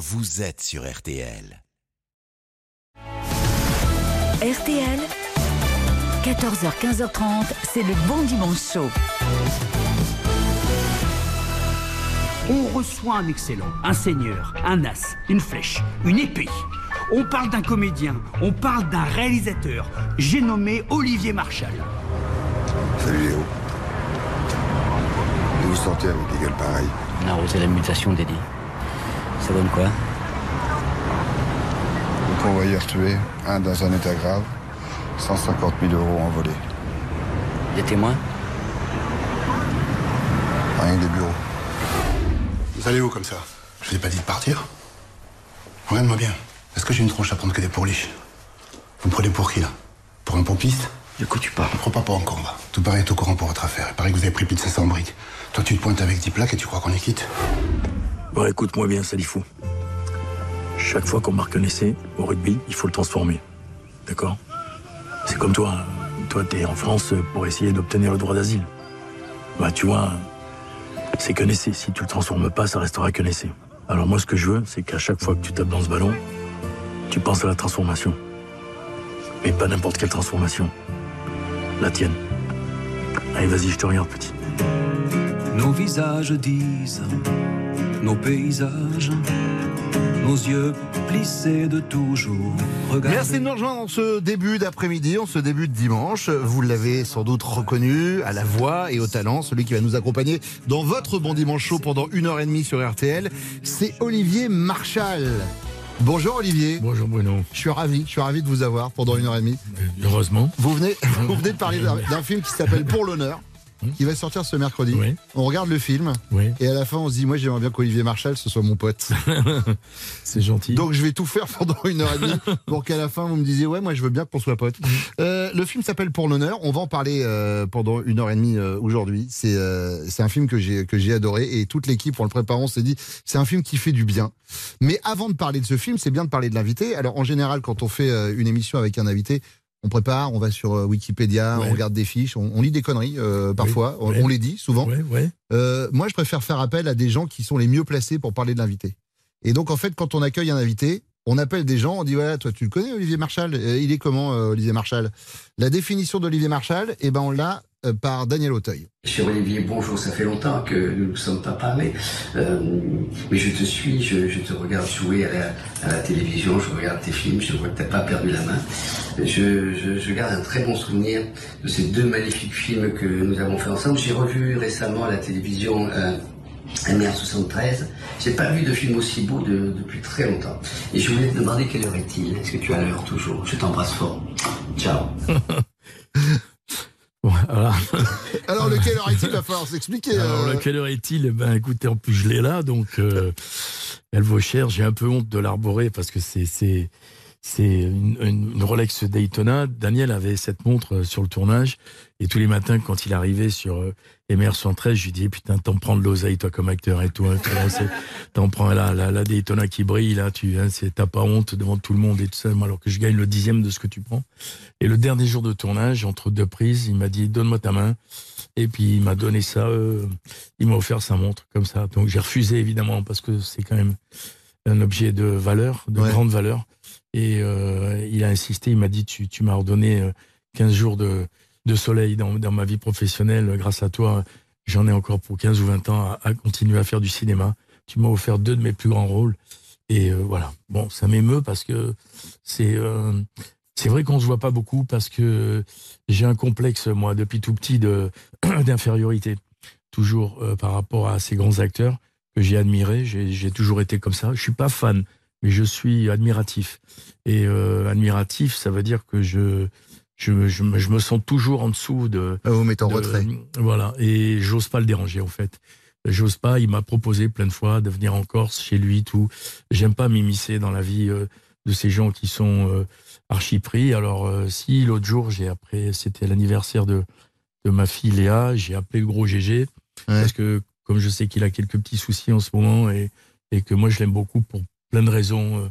vous êtes sur RTL. RTL, 14h-15h30, c'est le bon dimanche. On reçoit un excellent, un seigneur, un as, une flèche, une épée. On parle d'un comédien, on parle d'un réalisateur. J'ai nommé Olivier Marchal. Salut Léo. D'où vous sortez avec des gueules pareilles On a arrosé la mutation, Dédé. Ça donne quoi Le convoyeur tué, un dans un état grave, 150 000 euros envolés. Des témoins Rien que des bureaux. Vous allez où comme ça? Je vous ai pas dit de partir Regarde-moi bien. Est-ce que j'ai une tronche à prendre que des pourliches Vous me prenez pour qui là? Pour un pompiste? De quoi tu parles Je crois pas pour encore va. Tout paraît est au courant pour votre affaire. Il paraît que vous avez pris plus de 500 briques. Toi tu te pointes avec 10 plaques et tu crois qu'on est quitte? Bon, écoute-moi bien, Salifou. Chaque fois qu'on marque un essai au rugby, il faut le transformer. D'accord? C'est comme toi. hein. Toi, t'es en France pour essayer d'obtenir le droit d'asile. Bah, tu vois, c'est qu'un essai. Si tu le transformes pas, ça restera qu'un essai. Alors moi, ce que je veux, c'est qu'à chaque fois que tu tapes dans ce ballon, tu penses à la transformation. Mais pas n'importe quelle transformation. La tienne. Allez, vas-y, je te regarde, petit. Nos visages disent, nos paysages, nos yeux plissés de toujours. Merci de nous rejoindre en ce début d'après-midi, en ce début de dimanche. Vous l'avez sans doute reconnu à la voix et au talent, celui qui va nous accompagner dans votre bon dimanche chaud pendant une heure et demie sur RTL, c'est Olivier Marchal. Bonjour Olivier. Bonjour Bruno. Je suis ravi, je suis ravi de vous avoir pendant une heure et demie. Heureusement. Vous venez, vous venez de parler d'un film qui s'appelle Pour l'honneur, qui va sortir ce mercredi. Oui. On regarde le film Oui. et à la fin on se dit moi j'aimerais bien qu'Olivier Marchal ce soit mon pote. C'est gentil. Donc je vais tout faire pendant une heure et demie pour qu'à la fin vous me disiez ouais moi je veux bien qu'on soit potes. Euh, le film s'appelle Pour l'honneur. On va en parler euh, pendant une heure et demie euh, aujourd'hui. C'est euh, c'est un film que j'ai que j'ai adoré et toute l'équipe en le préparant s'est dit c'est un film qui fait du bien. Mais avant de parler de ce film, c'est bien de parler de l'invité. Alors en général quand on fait euh, une émission avec un invité. On prépare, on va sur euh, Wikipédia, Ouais. on regarde des fiches, on, on lit des conneries euh, parfois, on, ouais. on les dit souvent. Ouais, ouais. Euh, moi, je préfère faire appel à des gens qui sont les mieux placés pour parler de l'invité. Et donc, en fait, quand on accueille un invité, on appelle des gens, on dit voilà, toi, tu le connais, Olivier Marchal? Euh, Il est comment, euh, Olivier Marchal? La définition d'Olivier Marchal, eh ben, on l'a par Daniel Auteuil. Cher Olivier, bonjour, ça fait longtemps que nous ne nous sommes pas parlé, Euh, mais je te suis, je, je te regarde jouer à la, à la télévision, je regarde tes films, je vois que tu n'as pas perdu la main. Je, je, je garde un très bon souvenir de ces deux magnifiques films que nous avons fait ensemble. J'ai revu récemment à la télévision euh, MR73. J'ai pas vu de film aussi beau de- depuis très longtemps. Et je voulais te demander quelle heure est-il? Est-ce que tu as l'heure toujours? Je t'embrasse fort. Ciao. Voilà. Alors, lequel aurait-il Va falloir s'expliquer. Alors, euh, lequel heure est-il Eh ben, écoutez, en plus, je l'ai là, donc euh, elle vaut cher. J'ai un peu honte de l'arborer parce que c'est c'est c'est une, une- une Rolex Daytona. Daniel avait cette montre euh, sur le tournage et tous les matins, quand il arrivait sur euh, MR 113, je lui disais putain, t'en prends de l'oseille toi comme acteur et tout. hein, T'en prends la, la, la Daytona qui brille là, tu hein, t'as pas honte devant tout le monde et tout ça. moi, Alors que je gagne le dixième de ce que tu prends. Et le dernier jour de tournage, entre deux prises, il m'a dit donne-moi ta main. Et puis il m'a donné ça, euh, il m'a offert sa montre comme ça. Donc j'ai refusé évidemment parce que c'est quand même un objet de valeur, de Ouais. grande valeur. Et euh, il a insisté, il m'a dit tu, tu m'as ordonné euh, 15 jours de, de soleil dans, ma vie professionnelle. Grâce à toi, j'en ai encore pour 15 ou 20 ans à, continuer à faire du cinéma. Tu m'as offert deux de mes plus grands rôles. Et euh, voilà. Bon, ça m'émeut parce que c'est euh, c'est vrai qu'on se voit pas beaucoup parce que j'ai un complexe moi depuis tout petit d'infériorité toujours euh, par rapport à ces grands acteurs que j'ai admirés. J'ai toujours été comme ça. Je suis pas fan, mais je suis admiratif. Et admiratif, ça veut dire que je je, me- je, je me sens toujours en dessous de. Vous mettez en de- retrait. Voilà. Et j'ose pas le déranger en fait. J'ose pas. Il m'a proposé plein de fois de venir en Corse chez lui, tout. J'aime pas m'immiscer dans la vie euh, de ces gens qui sont euh, archi pris. Alors euh, si l'autre jour, j'ai après, c'était l'anniversaire de de ma fille Léa, j'ai appelé le gros GG parce que comme je sais qu'il a quelques petits soucis en ce moment et et que moi je l'aime beaucoup pour plein de raisons euh,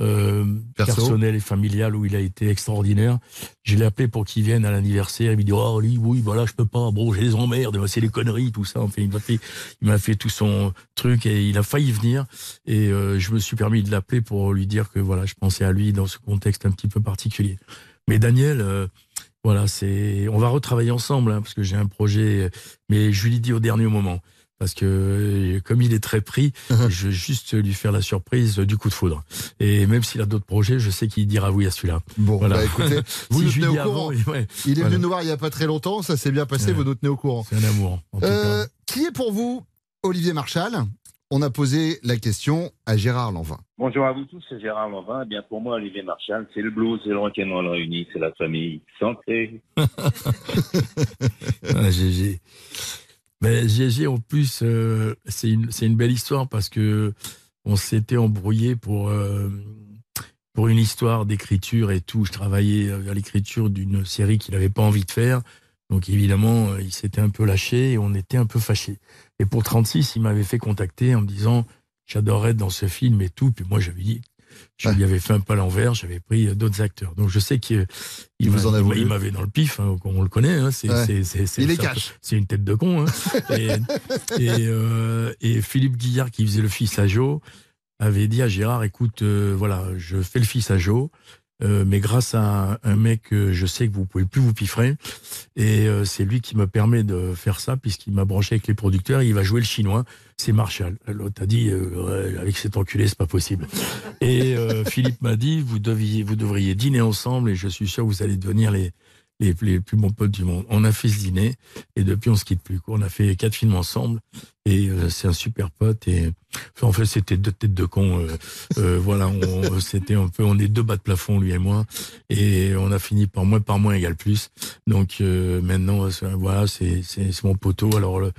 euh, Perso. personnelles et familiales où il a été extraordinaire. Je l'ai appelé pour qu'il vienne à l'anniversaire. Il me dit oh lui, oui voilà je peux pas. Bon j'ai des emmerdes, c'est les conneries tout ça. Enfin il m'a fait il m'a fait tout son truc et il a failli venir et euh, je me suis permis de l'appeler pour lui dire que voilà je pensais à lui dans ce contexte un petit peu particulier. Mais Daniel. euh, voilà, c'est. On va retravailler ensemble hein, parce que j'ai un projet, mais je lui dis au dernier moment parce que euh, comme il est très pris, je vais juste lui faire la surprise du coup de foudre. Et même s'il a d'autres projets, je sais qu'il dira oui à celui-là. Bon, Voilà. bah écoutez, vous Si nous tenez au courant. avant, ouais, Il est voilà. venu nous voir il y a pas très longtemps, ça s'est bien passé, Ouais. vous nous tenez au courant. C'est un amour. En tout Euh, cas. qui est pour vous Olivier Marchal? On a posé la question à Gérard Lanvin. Bonjour à vous tous, c'est Gérard Lanvin. Eh bien, pour moi, Olivier Marchal, c'est le blues, c'est le rock'n'roll réuni, c'est la famille santé. Ah, GG. Mais GG, en plus, euh, c'est une, belle histoire parce que on s'était embrouillé pour, euh, une histoire d'écriture et tout. Je travaillais euh, à l'écriture d'une série qu'il n'avait pas envie de faire. Donc évidemment, euh, il s'était un peu lâché et on était un peu fâchés. Et pour 36, il m'avait fait contacter en me disant j'adorerais dans ce film et tout. Puis moi, j'avais dit, je lui avais fait un pas l'envers, j'avais pris euh, d'autres acteurs. Donc je sais qu'il Il vous en a il m'a- voulu il m'avait dans le pif, hein, on le connaît. hein, c'est, Ouais. c'est, c'est, c'est- Il est cash. C'est une tête de con. hein. et, et, euh, et Philippe Guillard, qui faisait le fils à Joe, avait dit à Gérard, écoute, euh, voilà, je fais le fils à Joe, euh, mais grâce à un, mec je sais que vous pouvez plus vous piffrer, et euh, c'est lui qui me permet de faire ça, puisqu'il m'a branché avec les producteurs, il va jouer le chinois, c'est Marshall. L'autre a dit, euh, avec cet enculé, c'est pas possible. Et euh, Philippe m'a dit, vous, deviez, vous devriez dîner ensemble, et je suis sûr que vous allez devenir les, les, plus bons potes du monde. On a fait ce dîner, et depuis, on se quitte plus. quoi. On a fait quatre films ensemble, et euh, c'est un super pote, en fait, c'était deux têtes de con. euh, euh, voilà, on, c'était un peu, on est deux bas de plafond, lui et moi, et on a fini par moins par moins égale plus. Donc maintenant, voilà, c'est mon poteau. Alors le,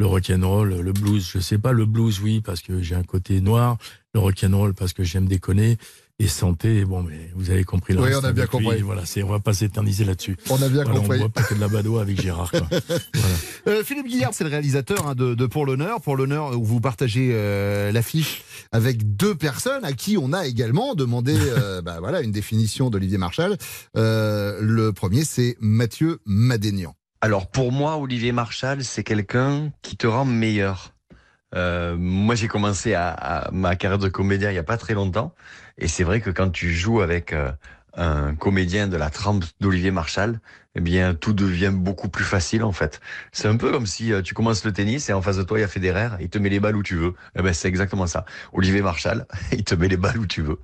rock'n'roll, le blues, je sais pas, le blues, oui, parce que j'ai un côté noir, le rock'n'roll parce que j'aime déconner. Et santé, bon, mais vous avez compris Oui, on a bien avec lui, compris. Voilà, c'est, on va pas s'éterniser là-dessus. On a bien Voilà, compris. On voit pas que de la badoie avec Gérard. Quoi. Voilà. Euh, Philippe Guillard, c'est le réalisateur hein, de, de Pour l'honneur. Pour l'honneur, où vous partagez euh, l'affiche avec deux personnes à qui on a également demandé euh, bah, voilà, une définition d'Olivier Marchal. Euh, le premier, c'est Mathieu Madénian. Alors pour moi, Olivier Marchal, c'est quelqu'un qui te rend meilleur. Euh, moi, j'ai commencé à, à ma carrière de comédien il y a pas très longtemps, et c'est vrai que quand tu joues avec euh, un comédien de la trempe d'Olivier Marchal, eh bien tout devient beaucoup plus facile en fait. C'est un peu comme si euh, tu commences le tennis et en face de toi il y a Federer, il te met les balles où tu veux. Eh ben c'est exactement ça. Olivier Marchal, il te met les balles où tu veux.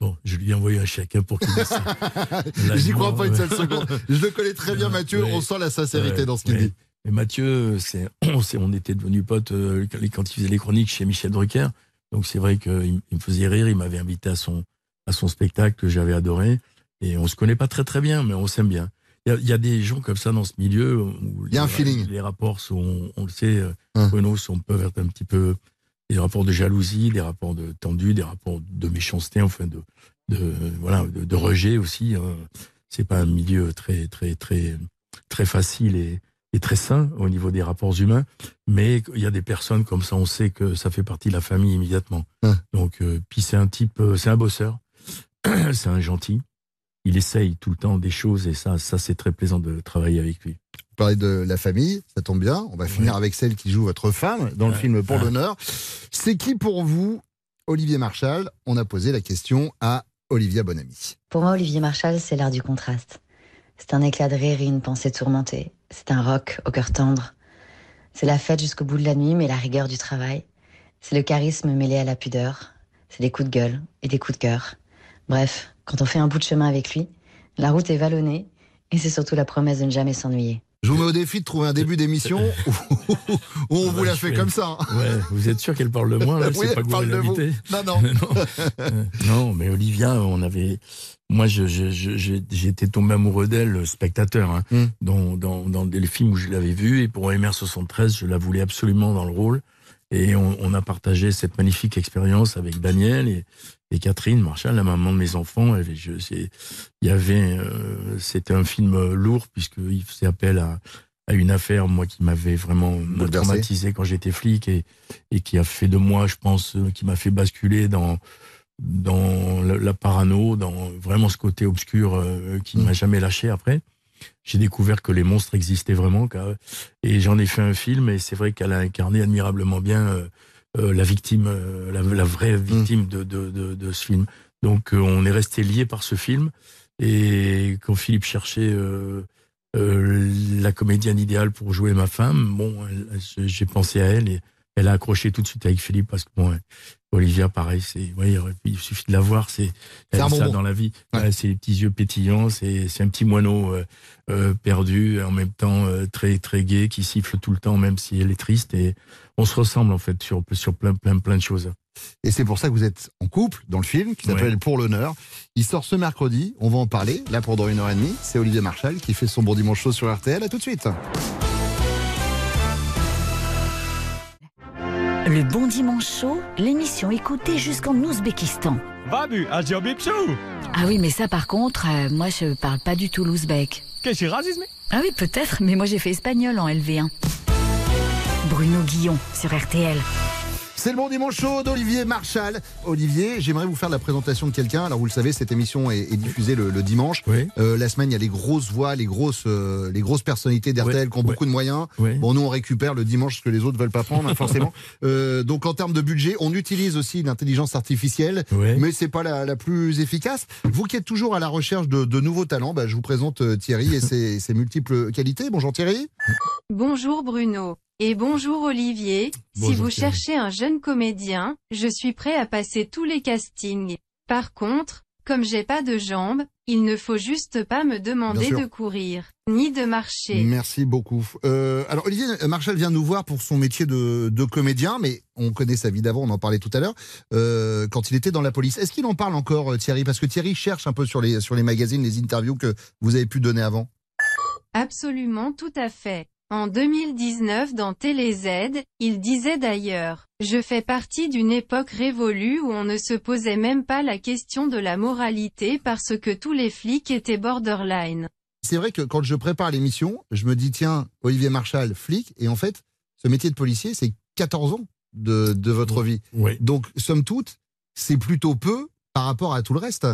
Bon, je lui ai envoyé un chèque hein, pour qu'il J'y crois pas une seule seconde. Je le connais très bien, Mathieu. Ouais. On sent la sincérité Ouais, dans ce qu'il ouais. dit. Mais Mathieu, c'est, on, s'est- on était devenus potes euh, quand quand il faisait les chroniques chez Michel Drucker. Donc c'est vrai qu'il il me faisait rire. Il m'avait invité à son, à son spectacle que j'avais adoré. Et on se connaît pas très très bien, mais on s'aime bien. Il y a- il y, a des gens comme ça dans ce milieu où Il y a un les- feeling. Les rapports sont, on le sait, euh, Hein. Sont peuvent être un petit peu des rapports de jalousie, des rapports de tendus, des rapports de méchanceté, enfin de, de voilà, de, de rejet aussi. Hein. C'est pas un milieu très très très très facile et, très sain au niveau des rapports humains, mais il y a des personnes comme ça, on sait que ça fait partie de la famille immédiatement. Hein. Donc, euh, puis c'est un type, euh, c'est un bosseur, c'est un gentil. Il essaye tout le temps des choses et ça, ça c'est très plaisant de travailler avec lui. Vous parlez de la famille, ça tombe bien. On va finir avec celle qui joue votre femme dans le Ouais. film Pour Ah. l'honneur. C'est qui pour vous, Olivier Marchal? On a posé la question à Olivia Bonamy. Pour moi, Olivier Marchal, c'est l'art du contraste. C'est un éclat de rire et une pensée tourmentée. C'est un rock au cœur tendre. C'est la fête jusqu'au bout de la nuit, mais la rigueur du travail. C'est le charisme mêlé à la pudeur. C'est des coups de gueule et des coups de cœur. Bref, quand on fait un bout de chemin avec lui, la route est vallonnée et c'est surtout la promesse de ne jamais s'ennuyer. Je vous mets au défi de trouver un début d'émission où, où on vous la fait comme ça. hein. Ouais, vous êtes sûr qu'elle parle de moi là Oui, pas elle parle de vous. Non, non. Non, mais Olivia, on avait. Moi, j'étais tombé amoureux d'elle, spectateur, hein, Mm. dans, dans, dans les films où je l'avais vue. Et pour MR73, je la voulais absolument dans le rôle. Et on, on a partagé cette magnifique expérience avec Daniel et, et Catherine Marshall, la maman de mes enfants. Et je, c'est- il y avait, euh, c'était un film lourd puisqu'il faisait appel à, à une affaire, moi, qui m'avait vraiment traumatisé quand j'étais flic et, et qui a fait de moi, je pense, euh, qui m'a fait basculer dans dans la, la parano, dans vraiment ce côté obscur euh, qui ne m'a jamais lâché après. J'ai découvert que les monstres existaient vraiment, et j'en ai fait un film, et c'est vrai qu'elle a incarné admirablement bien euh, euh, la victime, euh, la, la vraie victime de, de, de, de ce film. Donc on est resté liés par ce film, et quand Philippe cherchait euh, euh, la comédienne idéale pour jouer ma femme, bon, j'ai pensé à elle, et elle a accroché tout de suite avec Philippe, parce que bon, Olivia, pareil, c'est, ouais, il suffit de la voir, c'est, elle a ça bonbon. dans la vie. Ouais, c'est les petits yeux pétillants, c'est, c'est un petit moineau euh, euh, perdu, en même temps euh, très très gai, qui siffle tout le temps, même si elle est triste. Et on se ressemble en fait sur sur plein plein plein de choses. Et c'est pour ça que vous êtes en couple dans le film qui s'appelle Ouais. Pour l'honneur. Il sort ce mercredi, on va en parler, là pendant une heure et demie. C'est Olivier Marchal qui fait son bon dimanche chaud sur RTL. À tout de suite. Le Bon Dimanche Chaud, l'émission écoutée jusqu'en Ouzbékistan. Ah Ah oui, mais ça par contre, euh, moi je parle pas du tout l'ouzbek. Qu'est-ce que racisme Ah oui, peut-être, mais moi j'ai fait espagnol en LV1. Bruno Guillon sur RTL. C'est le bon dimanche chaud d'Olivier Marchal. Olivier, j'aimerais vous faire la présentation de quelqu'un. Alors vous le savez, cette émission est, est diffusée le, le dimanche. Euh, la semaine, il y a les grosses voix, les grosses, euh, les grosses personnalités d'RTL qui ont beaucoup de moyens. Bon, nous on récupère le dimanche ce que les autres veulent pas prendre, hein, forcément. Euh, donc en termes de budget, on utilise aussi l'intelligence artificielle, mais c'est pas la, la plus efficace. Vous qui êtes toujours à la recherche de, de nouveaux talents, bah, je vous présente Thierry et ses, ses multiples qualités. Bonjour Thierry. Bonjour Bruno. Et bonjour Olivier. Bonjour, si vous Thierry. cherchez un jeune comédien, je suis prêt à passer tous les castings. Par contre, comme j'ai pas de jambes, il ne faut juste pas me demander de courir, ni de marcher. Merci beaucoup. Euh, alors Olivier Marchal vient nous voir pour son métier de, de comédien, mais on connaît sa vie d'avant, on en parlait tout à l'heure, euh, quand il était dans la police. Est-ce qu'il en parle encore euh, Thierry? Parce que Thierry cherche un peu sur les, sur les magazines, les interviews que vous avez pu donner avant. Absolument tout à fait. En 2019 dans Télé Z, il disait d'ailleurs, je fais partie d'une époque révolue où on ne se posait même pas la question de la moralité parce que tous les flics étaient borderline. C'est vrai que quand je prépare l'émission, je me dis, tiens, Olivier Marchal, flic, et en fait, ce métier de policier, c'est 14 ans de, de votre vie. Donc, somme toute, c'est plutôt peu par rapport à tout le reste.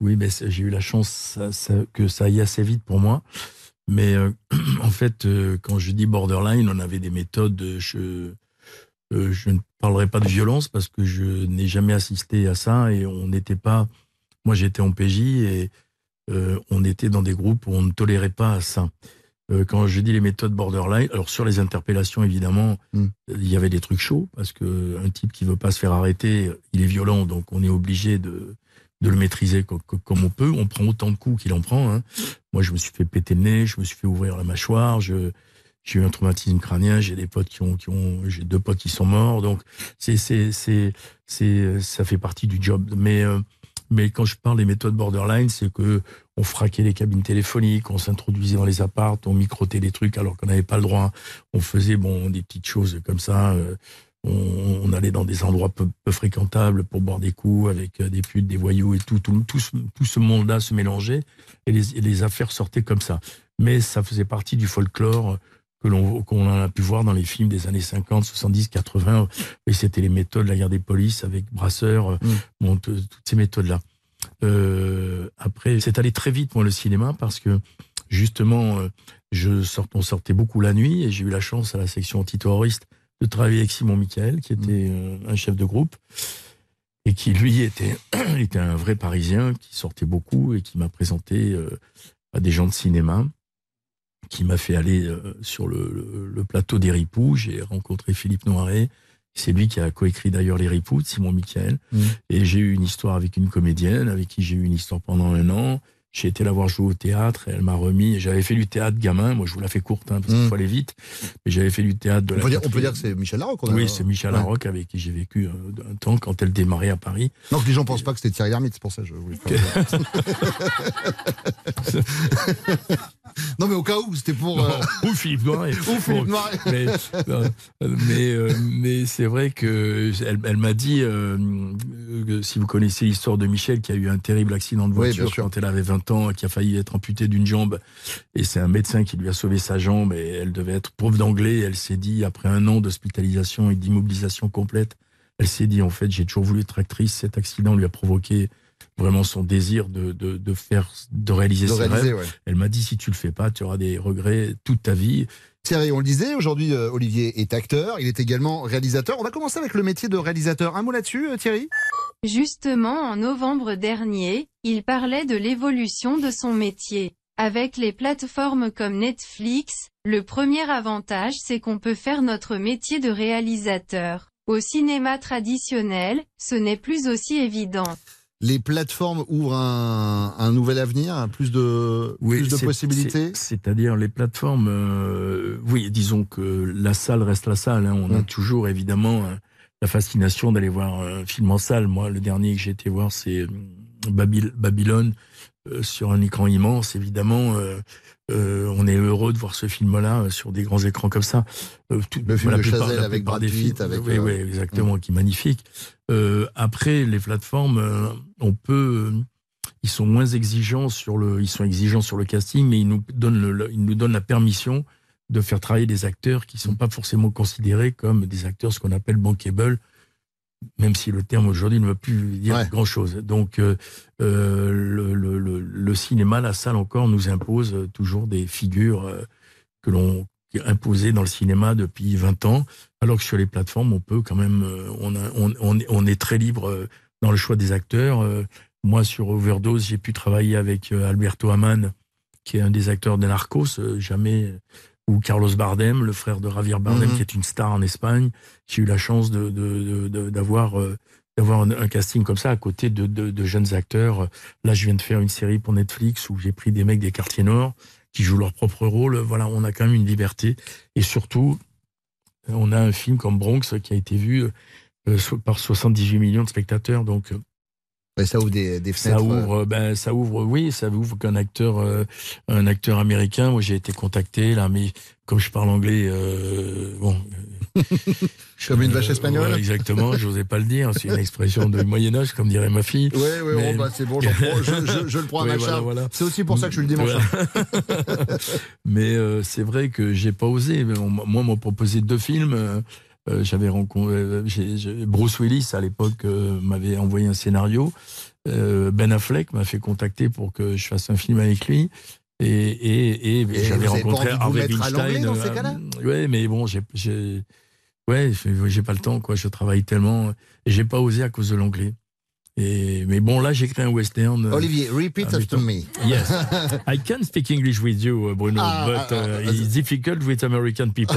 Oui, mais j'ai eu la chance ça- ça- que ça aille assez vite pour moi. Mais euh, en fait, euh, quand je dis borderline, on avait des méthodes. euh, Je, euh, je ne parlerai pas de violence parce que je n'ai jamais assisté à ça et on n'était pas. Moi, j'étais en PJ et on était dans des groupes où on ne tolérait pas ça. Quand je dis les méthodes borderline, alors sur les interpellations, évidemment, il y avait des trucs chauds parce que un type qui veut pas se faire arrêter, il est violent, donc on est obligé de de le maîtriser co- co- comme on peut. On prend autant de coups qu'il en prend. hein. Moi, je me suis fait péter le nez, je me suis fait ouvrir la mâchoire, je j'ai eu un traumatisme crânien, j'ai des potes qui ont, qui ont j'ai deux potes qui sont morts, donc c'est c'est c'est c'est ça fait partie du job. Mais euh, mais quand je parle des méthodes borderline, c'est que on fraquait les cabines téléphoniques, on s'introduisait dans les apparts, on microtait des trucs alors qu'on n'avait pas le droit. On faisait bon des petites choses comme ça. euh, on, on allait dans des endroits peu, peu fréquentables pour boire des coups avec euh, des putes, des voyous et tout. Tout, tout, ce, tout ce monde-là se mélangeait et les, et les affaires sortaient comme ça. Mais ça faisait partie du folklore que l'on qu'on a pu voir dans les films des années 50, 70, 80. Et c'était les méthodes de la guerre des polices avec Brasseur, euh, bon, t- toutes ces méthodes-là. Euh, après, c'est allé très vite, moi, le cinéma, parce que justement, je sort, on sortait beaucoup la nuit et j'ai eu la chance à la section antiterroriste de travailler avec Simon Michael, qui était euh, un chef de groupe et qui, lui, était, était un vrai Parisien qui sortait beaucoup et qui m'a présenté euh, à des gens de cinéma, qui m'a fait aller euh, sur le, le- le plateau des Ripoux. J'ai rencontré Philippe Noiret. C'est lui qui a coécrit d'ailleurs Les Ripoux de Simon Michael. Et j'ai eu une histoire avec une comédienne avec qui j'ai eu une histoire pendant un an. J'ai été la voir jouer au théâtre et elle m'a remis. J'avais fait du théâtre gamin. Moi, je vous la fais courte hein, parce qu'il faut aller vite. Mais j'avais fait du théâtre de On la peut, dire, on peut dire que c'est Michel Larocque. a- Oui, c'est Michel Ouais. Larocque avec qui j'ai vécu euh, un temps quand elle démarrait à Paris. Non, que les gens pensent pas que c'était Thierry Lhermitte, c'est pour ça que je voulais faire. non, mais au cas où, c'était pour. euh, Ou Philippe Noiret. Ou Philippe Noiret. mais euh, mais, euh, mais c'est vrai que elle, elle m'a dit euh, que si vous connaissez l'histoire de Michel qui a eu un terrible accident de Oui, voiture sûr. quand elle avait 20 ans qui a failli être amputée d'une jambe et c'est un médecin qui lui a sauvé sa jambe et elle devait être prof d'anglais elle s'est dit après un an d'hospitalisation et d'immobilisation complète Elle s'est dit, en fait, j'ai toujours voulu être actrice. Cet accident lui a provoqué vraiment son désir de, de, de faire, de réaliser De ses réaliser, rêves. ouais. Elle m'a dit, si tu le fais pas, tu auras des regrets toute ta vie. Thierry, on le disait, aujourd'hui, euh, Olivier est acteur, il est également réalisateur. On va commencer avec le métier de réalisateur. Un mot là-dessus, euh, Thierry? Justement en novembre dernier, il parlait de l'évolution de son métier. Avec les plateformes comme Netflix, le premier avantage c'est qu'on peut faire notre métier de réalisateur. Au cinéma traditionnel, ce n'est plus aussi évident. Les plateformes ouvrent un, un nouvel avenir, plus de, plus de possibilités c'est- C'est-à-dire les plateformes, euh, oui, disons que la salle reste la salle. hein. On a toujours évidemment euh, la fascination d'aller voir un film en salle. Moi, le dernier que j'ai été voir, c'est euh, Babyl- Babylone euh, sur un écran immense. Évidemment, euh, euh, on est heureux de voir ce film-là sur des grands écrans comme ça. Tout- Le film de plupart- Chazelle avec Brad Pitt, avec, oui, oui, exactement, qui est magnifique. Après, les plateformes, on peut, ils sont moins exigeants sur le, ils sont exigeants sur le casting, mais ils nous donnent, le- ils nous donnent la permission de faire travailler des acteurs qui sont pas forcément considérés comme des acteurs, ce qu'on appelle bankable, même si le terme aujourd'hui ne veut plus dire grand chose. Donc, euh, euh, le, le- le- le cinéma, la salle encore, nous impose toujours des figures euh, que l'on imposées dans le cinéma depuis 20 ans, alors que sur les plateformes, on peut quand même, on, a- on, on est- on est très libre dans le choix des acteurs. Moi, sur Overdose, j'ai pu travailler avec Alberto Aman, qui est un des acteurs de Narcos, jamais, ou Carlos Bardem, le frère de Javier Bardem, Mhm. qui est une star en Espagne. J'ai eu la chance de, de- de- de- d'avoir euh, d'avoir un, un casting comme ça à côté de, de- de jeunes acteurs. Là, je viens de faire une série pour Netflix où j'ai pris des mecs des quartiers nord qui jouent leur propre rôle. Voilà, on a quand même une liberté. Et surtout, on a un film comme Bronx qui a été vu euh, par 78 millions de spectateurs. Donc, euh, ça ouvre des, des ça fenêtres, ouvre, ben, ça ouvre, oui, ça ouvre qu'un acteur, euh, un acteur américain. Moi, j'ai été contacté là, mais comme je parle anglais, euh, bon. Comme une vache espagnole Ouais, Exactement, j'osais pas le dire. C'est une expression de Moyen Âge, comme dirait ma fille. Oui, oui, Mais- oh, bah, c'est bon, je, je- je le prends à Oui, ma voilà, charge. voilà. C'est aussi pour ça que je suis le dimanche. Voilà. Mais euh, c'est vrai que j'ai pas osé. Moi, on m'a proposé deux films. Euh, J'avais rencontré euh, Bruce Willis à l'époque euh, m'avait envoyé un scénario. Euh, ben Affleck m'a fait contacter pour que je fasse un film avec lui. Et, et, et, Et j'avais rencontré Harvey Weinstein. dans ces cas-là? Ouais, mais bon, j'ai, ouais, j'ai pas le temps, quoi. Je travaille tellement et j'ai pas osé à cause de l'anglais. Et mais bon, là, j'ai créé un western. euh, Olivier, repeat after me. Yes. I can speak English with you, uh, Bruno, Ah, but ah, ah, uh, it's difficult with American people.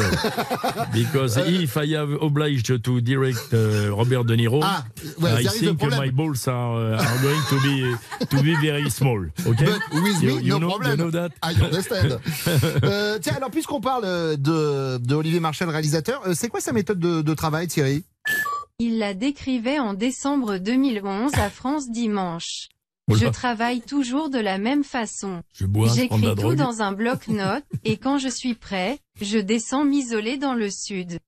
Because if I have obliged to direct uh, Robert De Niro, Ah, well, I think my balls are, uh, are going to be to be very small. Okay? But with you, me, you no know, problem. You know that? I understand. Euh, tiens, alors puisqu'on parle euh, de, de Olivier Marchal, réalisateur, c'est quoi sa méthode de, de travail, Thierry? Il la décrivait en décembre 2011 à France Dimanche. Je travaille toujours de la même façon. J'écris tout dans un bloc-notes, et quand je suis prêt, je descends m'isoler dans le sud.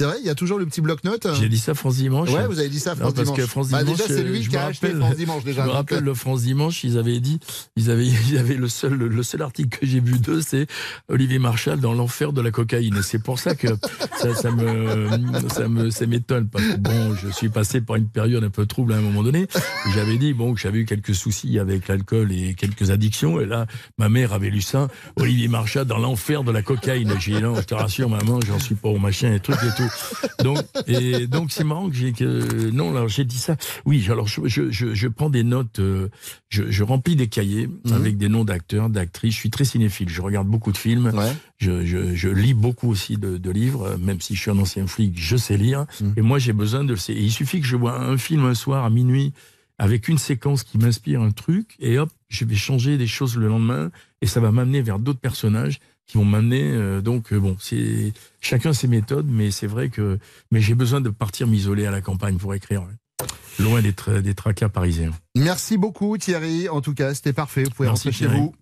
C'est vrai, il y a toujours le petit bloc-notes J'ai dit ça France Dimanche. Ouais, vous avez dit ça, Non, France parce Dimanche. que France Bah, Dimanche, déjà, c'est euh, lui qui me a acheté rappelle- France Dimanche, déjà. Je me rappelle euh, le France Dimanche, ils avaient dit, ils avaient, ils avaient le seul, le seul article que j'ai vu d'eux, c'est Olivier Marchal dans l'enfer de la cocaïne. Et c'est pour ça que ça, ça me, ça me, ça m'étonne parce que bon, je suis passé par une période un peu trouble à un moment donné. J'avais dit bon que j'avais eu quelques soucis avec l'alcool et quelques addictions. Et là, ma mère avait lu ça, Olivier Marchal dans l'enfer de la cocaïne. J'ai dit non, je te rassure, maman, j'en suis pas au machin et trucs et tout. Donc, et donc c'est marrant que j'ai que non, alors j'ai dit ça. Oui, alors je, je, je, je prends des notes, euh, je, je remplis des cahiers Mhm. avec des noms d'acteurs, d'actrices. Je suis très cinéphile. Je regarde beaucoup de films. Je, je, je lis beaucoup aussi de, de livres, euh, même si je suis un ancien flic, je sais lire. Mhm. Et moi, j'ai besoin de le. Et il suffit que je vois un film un soir à minuit avec une séquence qui m'inspire un truc, et hop, je vais changer des choses le lendemain, et ça va m'amener vers d'autres personnages qui vont m'amener. euh, donc euh, bon, c'est chacun ses méthodes, mais c'est vrai que mais j'ai besoin de partir m'isoler à la campagne pour écrire, ouais. loin des, tra- des tracas parisiens. Merci beaucoup, Thierry. En tout cas, c'était parfait. Vous pouvez Merci, rentrer chez Thierry. vous.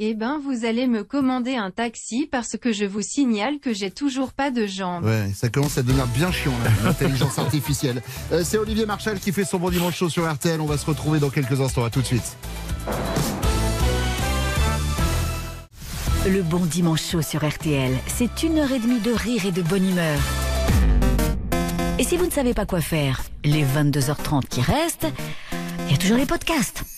Eh ben, vous allez me commander un taxi parce que je vous signale que j'ai toujours pas de jambes. Ouais, ça commence à devenir bien chiant, l'intelligence artificielle. Euh, c'est Olivier Marchal qui fait son bon dimanche chaud sur RTL. On va se retrouver dans quelques instants. À tout de suite. Le bon dimanche chaud sur RTL, c'est une heure et demie de rire et de bonne humeur. Et si vous ne savez pas quoi faire, les 22h30 qui restent, il y a toujours les podcasts.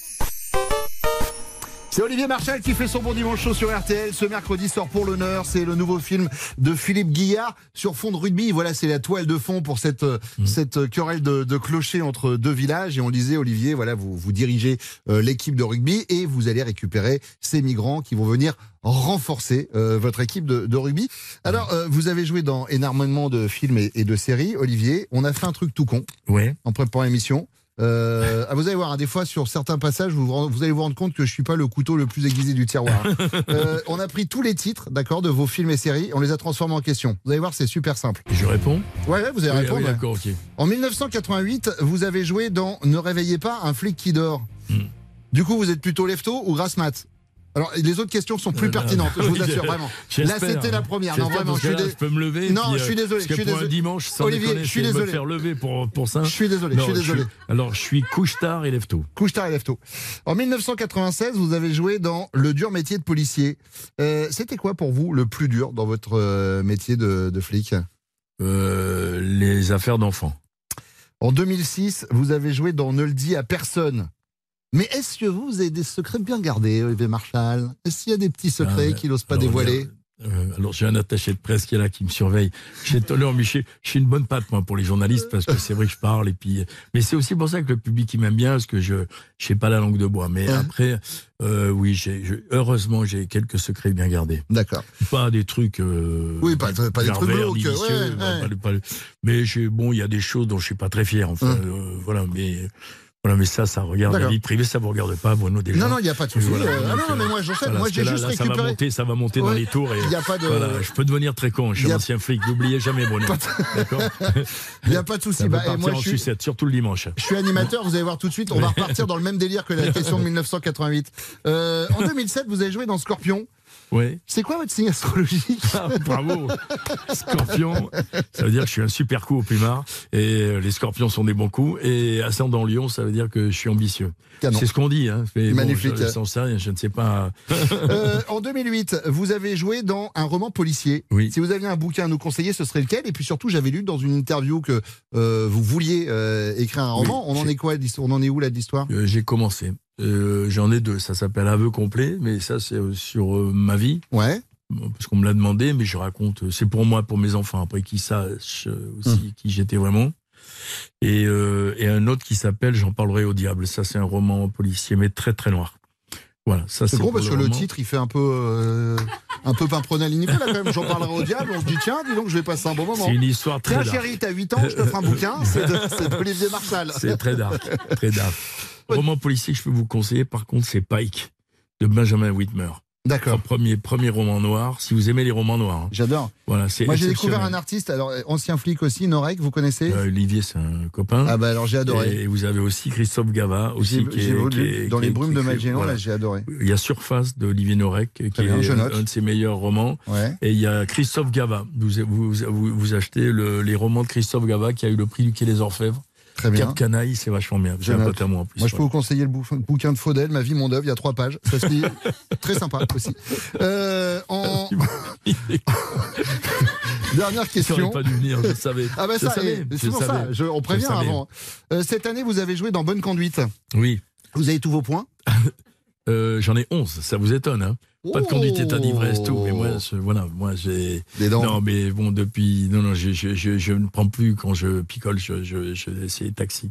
C'est Olivier Marchal qui fait son bon dimanche chaud sur RTL. Ce mercredi sort pour l'honneur. C'est le nouveau film de Philippe Guillard sur fond de rugby. Voilà, c'est la toile de fond pour cette, Mm. cette querelle de, de clocher entre deux villages. Et on disait, Olivier, voilà, vous, vous dirigez euh, l'équipe de rugby et vous allez récupérer ces migrants qui vont venir renforcer euh, votre équipe de, de rugby. Alors, euh, vous avez joué dans énormément de films et, et de séries. Olivier, on a fait un truc tout con Ouais. en préparant l'émission. Euh, ah, vous allez voir, hein, des fois sur certains passages, vous, allez vous rendre compte que je suis pas le couteau le plus aiguisé du tiroir. hein. Euh, on a pris tous les titres, d'accord, de vos films et séries, on les a transformés en questions. Vous allez voir, c'est super simple. Je réponds Ouais, ouais, vous allez Oui, répondre. ok. En 1988, vous avez joué dans Ne réveillez pas un flic qui dort. Hmm. Du coup, vous êtes plutôt lefto ou grasse mat? Alors, les autres questions sont plus pertinentes, je vous assure, vraiment. Là, c'était la première. Non, vraiment, je suis, dé- je peux me lever. Non, puis, je suis euh, désolé, Parce je suis pour un désolé. dimanche, sans Olivier, déconner, je suis désolé. me faire lever pour, pour ça. Je suis désolé, je suis désolé. alors, je suis couche-tard et lève-tôt. Couche-tard et lève-tôt. En 1996, vous avez joué dans Le dur métier de policier. Euh, C'était quoi pour vous le plus dur dans votre euh, métier de, de flic? Euh, les affaires d'enfants. En 2006, vous avez joué dans Ne le dis à personne. Mais est-ce que vous avez des secrets bien gardés, Olivier Marchal? Est-ce qu'il y a des petits secrets Ah, qu'il n'ose pas dévoiler? Euh, alors j'ai un attaché de presse qui est là qui me surveille. J'ai toléré, mais je suis une bonne patte moi pour les journalistes parce que c'est vrai que je parle et puis. Mais c'est aussi pour ça que le public il m'aime bien parce que je je sais pas la langue de bois. Mais après, euh, oui, j'ai heureusement j'ai quelques secrets bien gardés. D'accord. Pas des trucs. euh, Oui, pas- pas des trucs glauques, ouais, ouais. pas- pas- pas- mais bon, il y a des choses dont je suis pas très fier. Enfin, Hum. voilà, mais. Voilà, mais ça, ça regarde la vie privée, ça vous regarde pas, Bruno, déjà. Non, non, il n'y a pas de souci. Voilà, Euh, non, mais moi, je sais. voilà, moi, j'ai là, juste là, Ça récupéré. va monter, ça va monter dans les tours. Et, Il y a pas de- voilà, je peux devenir très con. Je suis a- ancien flic. N'oubliez jamais, Bruno. D'accord Il n'y a pas de souci. Bah, et moi, en je suis, sucette, surtout le dimanche. je suis animateur, vous allez voir tout de suite. On va repartir dans le même délire que la question de 1988. Euh, en 2007, vous avez joué dans Scorpion. Ouais. C'est quoi votre signe astrologique Ah, bravo Scorpion, ça veut dire que je suis un super coup au plumard. Et euh, les scorpions sont des bons coups. Et ascendant lion, ça veut dire que je suis ambitieux. Canon. C'est ce qu'on dit. Hein. Mais bon, Magnifique. je, sais rien, je ne sais pas. Euh, en 2008, vous avez joué dans un roman policier. Oui. Si vous aviez un bouquin à nous conseiller, ce serait lequel? Et puis surtout, j'avais lu dans une interview que euh, vous vouliez euh, écrire un roman. Oui, on en est quoi On en est où là de l'histoire? J'ai commencé. Euh, J'en ai deux. Ça s'appelle Aveu complet, mais ça, c'est euh, sur euh, ma vie. Ouais. Parce qu'on me l'a demandé, mais je raconte. C'est pour moi, pour mes enfants, après qu'ils sachent euh, Hum. aussi qui j'étais vraiment. Et, euh, et un autre qui s'appelle J'en parlerai au diable. Ça, c'est un roman policier, mais très très noir. Voilà, ça C'est pour parce que le titre, il fait un peu, euh, un peu là quand même. J'en parlerai au diable. On se dit tiens, dis donc, je vais passer un bon moment. C'est une histoire très Tiens, chérie, t'as 8 ans, je te ferai un bouquin. C'est d'Olivier Marchal. C'est très dark, très dark. Roman policier que je peux vous conseiller, par contre, c'est Pike de Benjamin Whitmer. D'accord. Premier, premier roman noir. Si vous aimez les romans noirs, hein. J'adore. voilà, c'est. Moi, j'ai découvert un artiste, alors euh, ancien flic aussi, Norek, vous connaissez Euh, Olivier, c'est un copain. Ah bah alors j'ai adoré. Et vous avez aussi Christophe Gava, aussi qui est, voulu- qui est- dans qui les brumes de Magellan, voilà. là j'ai adoré. Il y a Surface d'Olivier Norek, qui est un, de ses meilleurs romans. Ouais. Et il y a Christophe Gava. Vous, vous, vous, vous achetez le- les romans de Christophe Gava, qui a eu le prix du Quai des Orfèvres. Très bien. Cap Canaille, c'est vachement bien. J'ai un pote à moi en plus. Moi, je peux vous conseiller le bou- bouquin de Faudel, Ma vie, mon œuvre, il y a trois pages. Ça se lit très sympa aussi. Euh, en... Dernière question. Pas dû venir, je savais. Ah bah Je ça, c'est pour ça, je- on prévient avant. Euh, cette année, vous avez joué dans Bonne Conduite. Oui. Vous avez tous vos points Euh, J'en ai 11, ça vous étonne, hein Pas de conduite, état d'ivresse, tout. Mais moi, je- voilà, moi j'ai. Non, mais bon, depuis. Non, non, je, je, je, je ne prends plus quand je picole, je, je, je c'est taxi.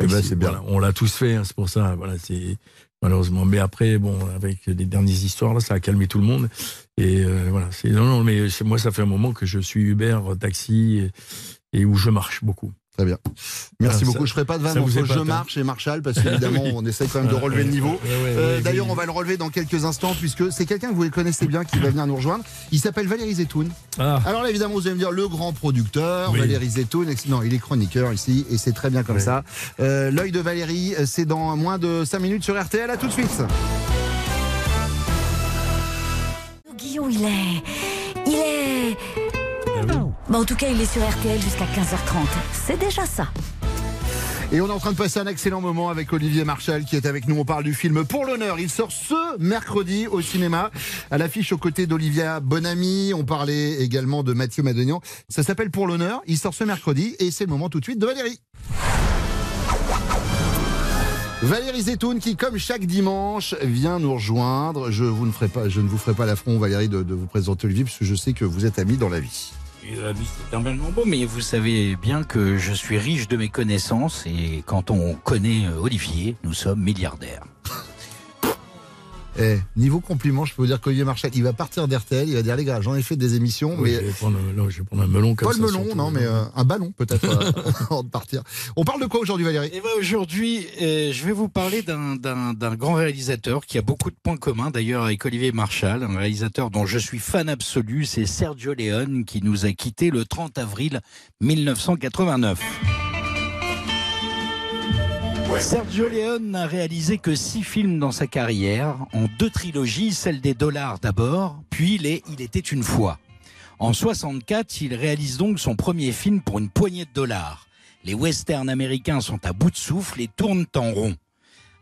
Eh ben, c'est bien. voilà, on l'a tous fait, hein, c'est pour ça. Voilà, c'est malheureusement. Mais après, bon, avec les dernières histoires, là, ça a calmé tout le monde. Et euh, voilà, c'est non, non, mais moi, ça fait un moment que je suis Uber, taxi, et, et où je marche beaucoup. Très bien. Merci Ah, beaucoup. ça- je ferai pas de vanne entre je marche et Marshall parce qu'évidemment on essaye quand même de Ouais, relever le niveau. ouais, Euh, D'ailleurs oui. on va le relever dans quelques instants puisque c'est quelqu'un que vous connaissez bien qui va venir nous rejoindre. Il s'appelle Valérie Zetoun. Ah, Alors là évidemment vous allez me dire le grand producteur Oui. Valérie Zetoun. Non il est chroniqueur ici et c'est très bien comme Oui. ça. Euh, L'œil de Valérie euh, c'est dans moins de 5 minutes sur RTL. À tout de suite. Guillaume. Il est. en tout cas, il est sur RTL jusqu'à 15h30. C'est déjà ça. Et on est en train de passer un excellent moment avec Olivier Marchal qui est avec nous. On parle du film Pour l'honneur. Il sort ce mercredi au cinéma à l'affiche aux côtés d'Olivia Bonamy. On parlait également de Mathieu Madonian. Ça s'appelle Pour l'honneur. Il sort ce mercredi et c'est le moment tout de suite de Valérie. Valérie Zetoun qui, comme chaque dimanche, vient nous rejoindre. Je ne vous ferai pas l'affront, Valérie, de, de vous présenter Olivier, parce que je sais que vous êtes amis dans la vie. C'est beau, mais vous savez bien que je suis riche de mes connaissances et quand on connaît euh, Olivier, nous sommes milliardaires. Eh, niveau compliment, je peux vous dire qu'Olivier Marchal, il va partir d'RTL, il va dire les gars, j'en ai fait des émissions, Oui, mais je, vais prendre, là, je vais prendre un melon comme pas ça. le melon, non, mais euh, un ballon peut-être euh, avant de partir. On parle de quoi aujourd'hui, Valérie? Et ben aujourd'hui, euh, je vais vous parler d'un- d'un d'un grand réalisateur qui a beaucoup de points communs d'ailleurs avec Olivier Marchal, un réalisateur dont je suis fan absolu, c'est Sergio Leone qui nous a quittés le 30 avril 1989. Sergio Leone n'a réalisé que six films dans sa carrière, en deux trilogies, celle des dollars d'abord, puis les Il était une fois. En 64, il réalise donc son premier film pour une poignée de dollars. Les westerns américains sont à bout de souffle et tournent en rond.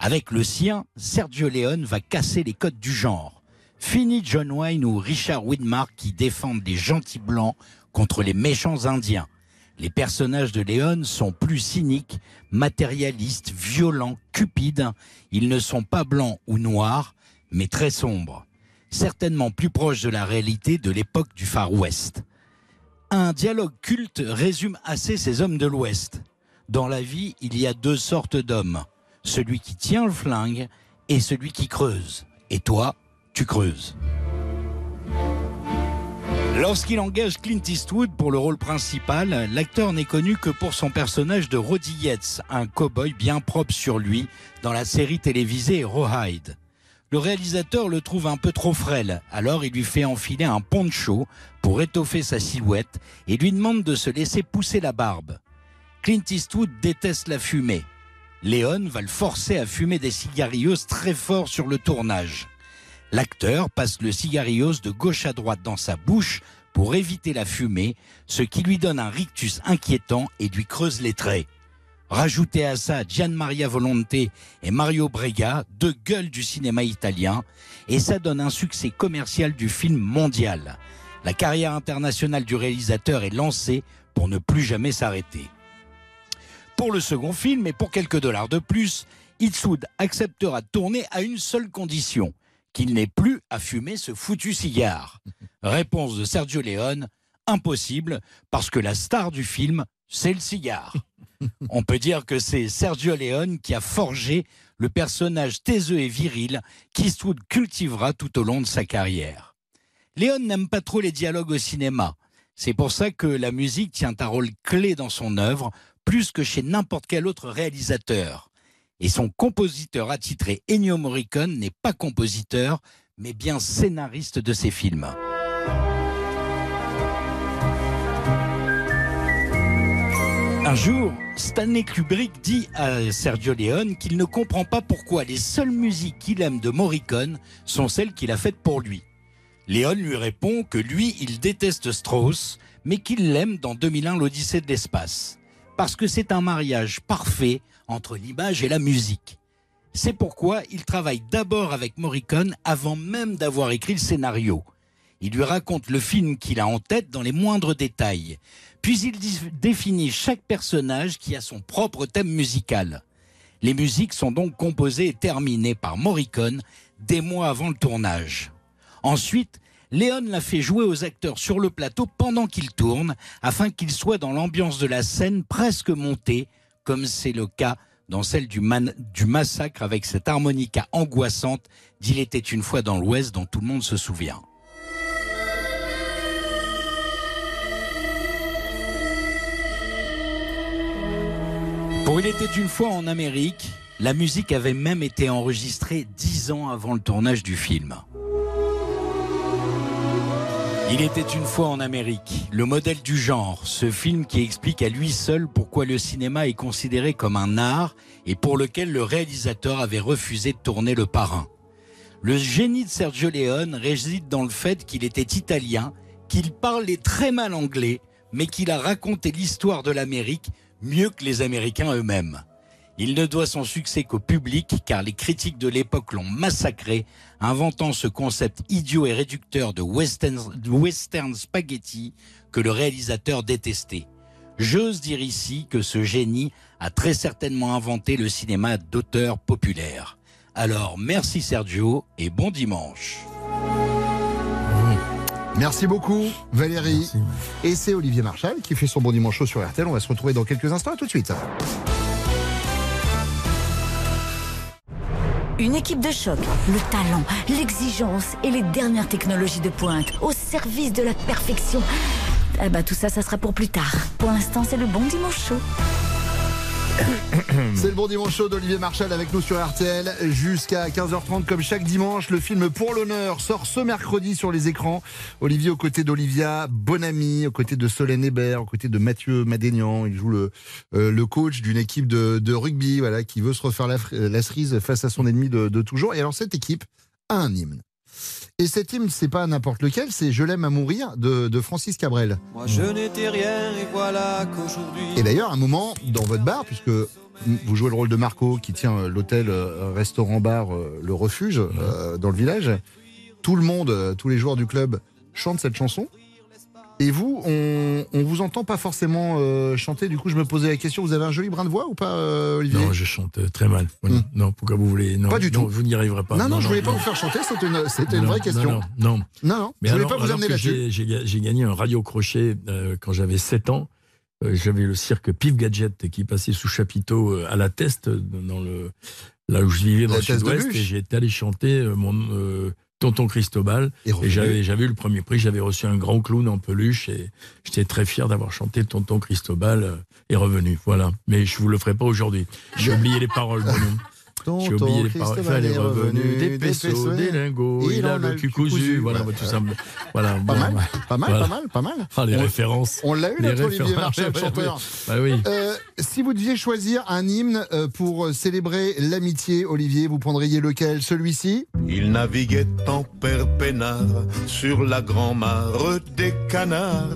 Avec le sien, Sergio Leone va casser les codes du genre. Fini John Wayne ou Richard Widmark qui défendent les gentils blancs contre les méchants indiens. Les personnages de Leone sont plus cyniques, matérialistes, violents, cupides. Ils ne sont pas blancs ou noirs, mais très sombres. Certainement plus proches de la réalité de l'époque du Far West. Un dialogue culte résume assez ces hommes de l'Ouest. Dans la vie, il y a deux sortes d'hommes. Celui qui tient le flingue et celui qui creuse. Et toi, tu creuses. Lorsqu'il engage Clint Eastwood pour le rôle principal, l'acteur n'est connu que pour son personnage de Roddy Yates, un cow-boy bien propre sur lui dans la série télévisée Rawhide. Le réalisateur le trouve un peu trop frêle, alors il lui fait enfiler un poncho pour étoffer sa silhouette et lui demande de se laisser pousser la barbe. Clint Eastwood déteste la fumée. Léon va le forcer à fumer des cigarios très fort sur le tournage. L'acteur passe le cigarios de gauche à droite dans sa bouche pour éviter la fumée, ce qui lui donne un rictus inquiétant et lui creuse les traits. Rajoutez à ça Gian Maria Volonte et Mario Brega, deux gueules du cinéma italien, et ça donne un succès commercial du film mondial. La carrière internationale du réalisateur est lancée pour ne plus jamais s'arrêter. Pour le second film et pour quelques dollars de plus, Eastwood acceptera de tourner à une seule condition, qu'il n'ait plus à fumer ce foutu cigare. Réponse de Sergio Leone, impossible, parce que la star du film, c'est le cigare. On peut dire que c'est Sergio Leone qui a forgé le personnage taiseux et viril qu'Eastwood cultivera tout au long de sa carrière. Leone n'aime pas trop les dialogues au cinéma. C'est pour ça que la musique tient un rôle clé dans son œuvre, plus que chez n'importe quel autre réalisateur. Et son compositeur attitré Ennio Morricone n'est pas compositeur, mais bien scénariste de ses films. Un jour, Stanley Kubrick dit à Sergio Leone qu'il ne comprend pas pourquoi les seules musiques qu'il aime de Morricone sont celles qu'il a faites pour lui. Leone lui répond que lui, il déteste Strauss, mais qu'il l'aime dans 2001 l'Odyssée de l'espace. Parce que c'est un mariage parfait entre l'image et la musique. C'est pourquoi il travaille d'abord avec Morricone avant même d'avoir écrit le scénario. Il lui raconte le film qu'il a en tête dans les moindres détails. Puis il définit chaque personnage qui a son propre thème musical. Les musiques sont donc composées et terminées par Morricone des mois avant le tournage. Ensuite, Léon l'a fait jouer aux acteurs sur le plateau pendant qu'ils tournent, afin qu'ils soient dans l'ambiance de la scène presque montée, comme c'est le cas dans celle du, massacre avec cette harmonica angoissante d'Il était une fois dans l'Ouest dont tout le monde se souvient. Pour Il était une fois en Amérique, la musique avait même été enregistrée dix ans avant le tournage du film. Il était une fois en Amérique, le modèle du genre, ce film qui explique à lui seul pourquoi le cinéma est considéré comme un art et pour lequel le réalisateur avait refusé de tourner le parrain. Le génie de Sergio Leone réside dans le fait qu'il était italien, qu'il parlait très mal anglais, mais qu'il a raconté l'histoire de l'Amérique mieux que les Américains eux-mêmes. Il ne doit son succès qu'au public, car les critiques de l'époque l'ont massacré, inventant ce concept idiot et réducteur de western, spaghetti que le réalisateur détestait. J'ose dire ici que ce génie a très certainement inventé le cinéma d'auteur populaire. Alors merci Sergio et bon dimanche. Merci beaucoup Valérie. Et c'est Olivier Marchal qui fait son bon dimanche chaud sur RTL. On va se retrouver dans quelques instants. À tout de suite. Une équipe de choc, le talent, l'exigence et les dernières technologies de pointe au service de la perfection. Ah bah tout ça, ça sera pour plus tard. Pour l'instant, c'est le bon dimanche chaud. C'est le bon dimanche chaud d'Olivier Marchal avec nous sur RTL jusqu'à 15h30 comme chaque dimanche. Le film Pour l'honneur sort ce mercredi sur les écrans. Olivier aux côtés d'Olivia Bonamy, aux côtés de Solène Hébert, aux côtés de Mathieu Madénian. Il joue le, euh, le coach d'une équipe de, de rugby voilà, qui veut se refaire la, la cerise face à son ennemi de, de toujours. Et alors cette équipe a un hymne. Et cet hymne, c'est pas n'importe lequel, c'est Je l'aime à mourir de, de Francis Cabrel. Moi je n'étais rien et voilà qu'aujourd'hui. Et d'ailleurs, un moment, dans votre bar, puisque vous jouez le rôle de Marco qui tient euh, l'hôtel euh, restaurant-bar euh, Le Refuge euh, dans le village, tout le monde, tous les joueurs du club chantent cette chanson. Et vous, on, on vous entend pas forcément euh, chanter. Du coup, je me posais la question vous avez un joli brin de voix ou pas, euh, Olivier Non, je chante euh, très mal. Oui. Non, pourquoi vous voulez non, Pas du non, tout. Vous n'y arriverez pas. Non, non, je voulais pas vous faire chanter. C'était une, c'était une Non, vraie non, question. Non, non. Non, non, Mais je voulais alors- pas vous amener là-dessus. j'ai- J'ai ga- j'ai gagné un radio crochet euh, quand j'avais 7 ans. J'avais le cirque Pif Gadget qui passait sous chapiteau à la Teste, dans le, là où je vivais dans La le sud-ouest. Et j'étais allé chanter mon Tonton Cristobal. Et j'avais j'avais eu le premier prix. J'avais reçu un grand clown en peluche. Et j'étais très fier d'avoir chanté Tonton Cristobal euh, et revenu. Voilà. Mais je vous le ferai pas aujourd'hui. J'ai oublié les paroles, Tonton oublié les paroles. Cristobal Fallait est revenu, des des pesos, des lingots, il, a le cul cousu. Voilà, tout ça. me- Voilà, Pas bon, mal, bah, pas mal, voilà. pas mal, pas mal. Ah, les On- références. On l'a eu, notre Olivier. Marchal, chanteur. Bah oui. Euh, si vous deviez choisir un hymne euh, pour euh, célébrer l'amitié, Olivier, vous prendriez lequel? Celui-ci? Il naviguait en père peinard sur la grand-mare des canards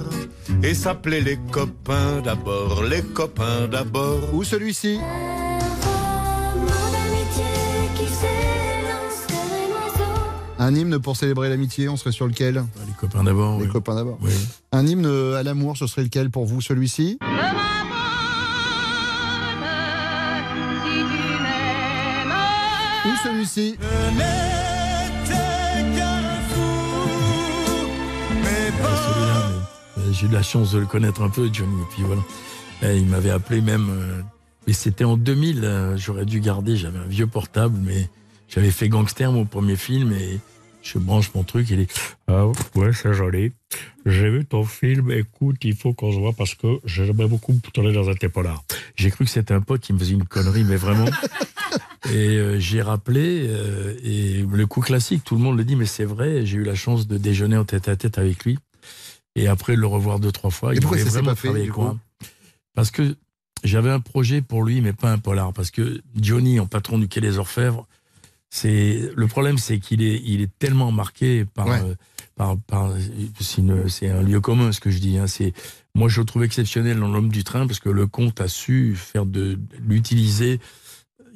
et s'appelait les copains d'abord, les copains d'abord. Ou celui-ci? Un hymne pour célébrer l'amitié, on serait sur lequel? Les copains d'abord. Les oui. copains d'abord. Oui. Un hymne à l'amour, ce serait lequel pour vous Celui-ci? Ou celui-ci? Ah, J'ai eu la chance de le connaître un peu, Johnny. Et puis voilà. Eh, il m'avait appelé même. euh, mais c'était en 2000. euh, J'aurais dû garder. J'avais un vieux portable, mais j'avais fait Gangster, mon premier film, et je branche mon truc. Il est. Ah ouais, c'est joli. J'ai vu ton film. Écoute, il faut qu'on se voit parce que j'aimerais beaucoup tourner dans un polar. J'ai cru que c'était un pote qui me faisait une connerie, mais vraiment. Et euh, j'ai rappelé, euh, et le coup classique, tout le monde le dit, mais c'est vrai, j'ai eu la chance de déjeuner en tête à tête avec lui. Et après le revoir deux, trois fois, Et il pourquoi ça vraiment pas fait, du coup Parce que j'avais un projet pour lui, mais pas un polar. Parce que Johnny, en patron du Quai des Orfèvres, c'est le problème, c'est qu'il est, il est tellement marqué par, Ouais. euh, par, par c'est un lieu commun ce que je dis. Hein, c'est moi je le trouve exceptionnel dans l'homme du train parce que le comte a su faire de l'utiliser.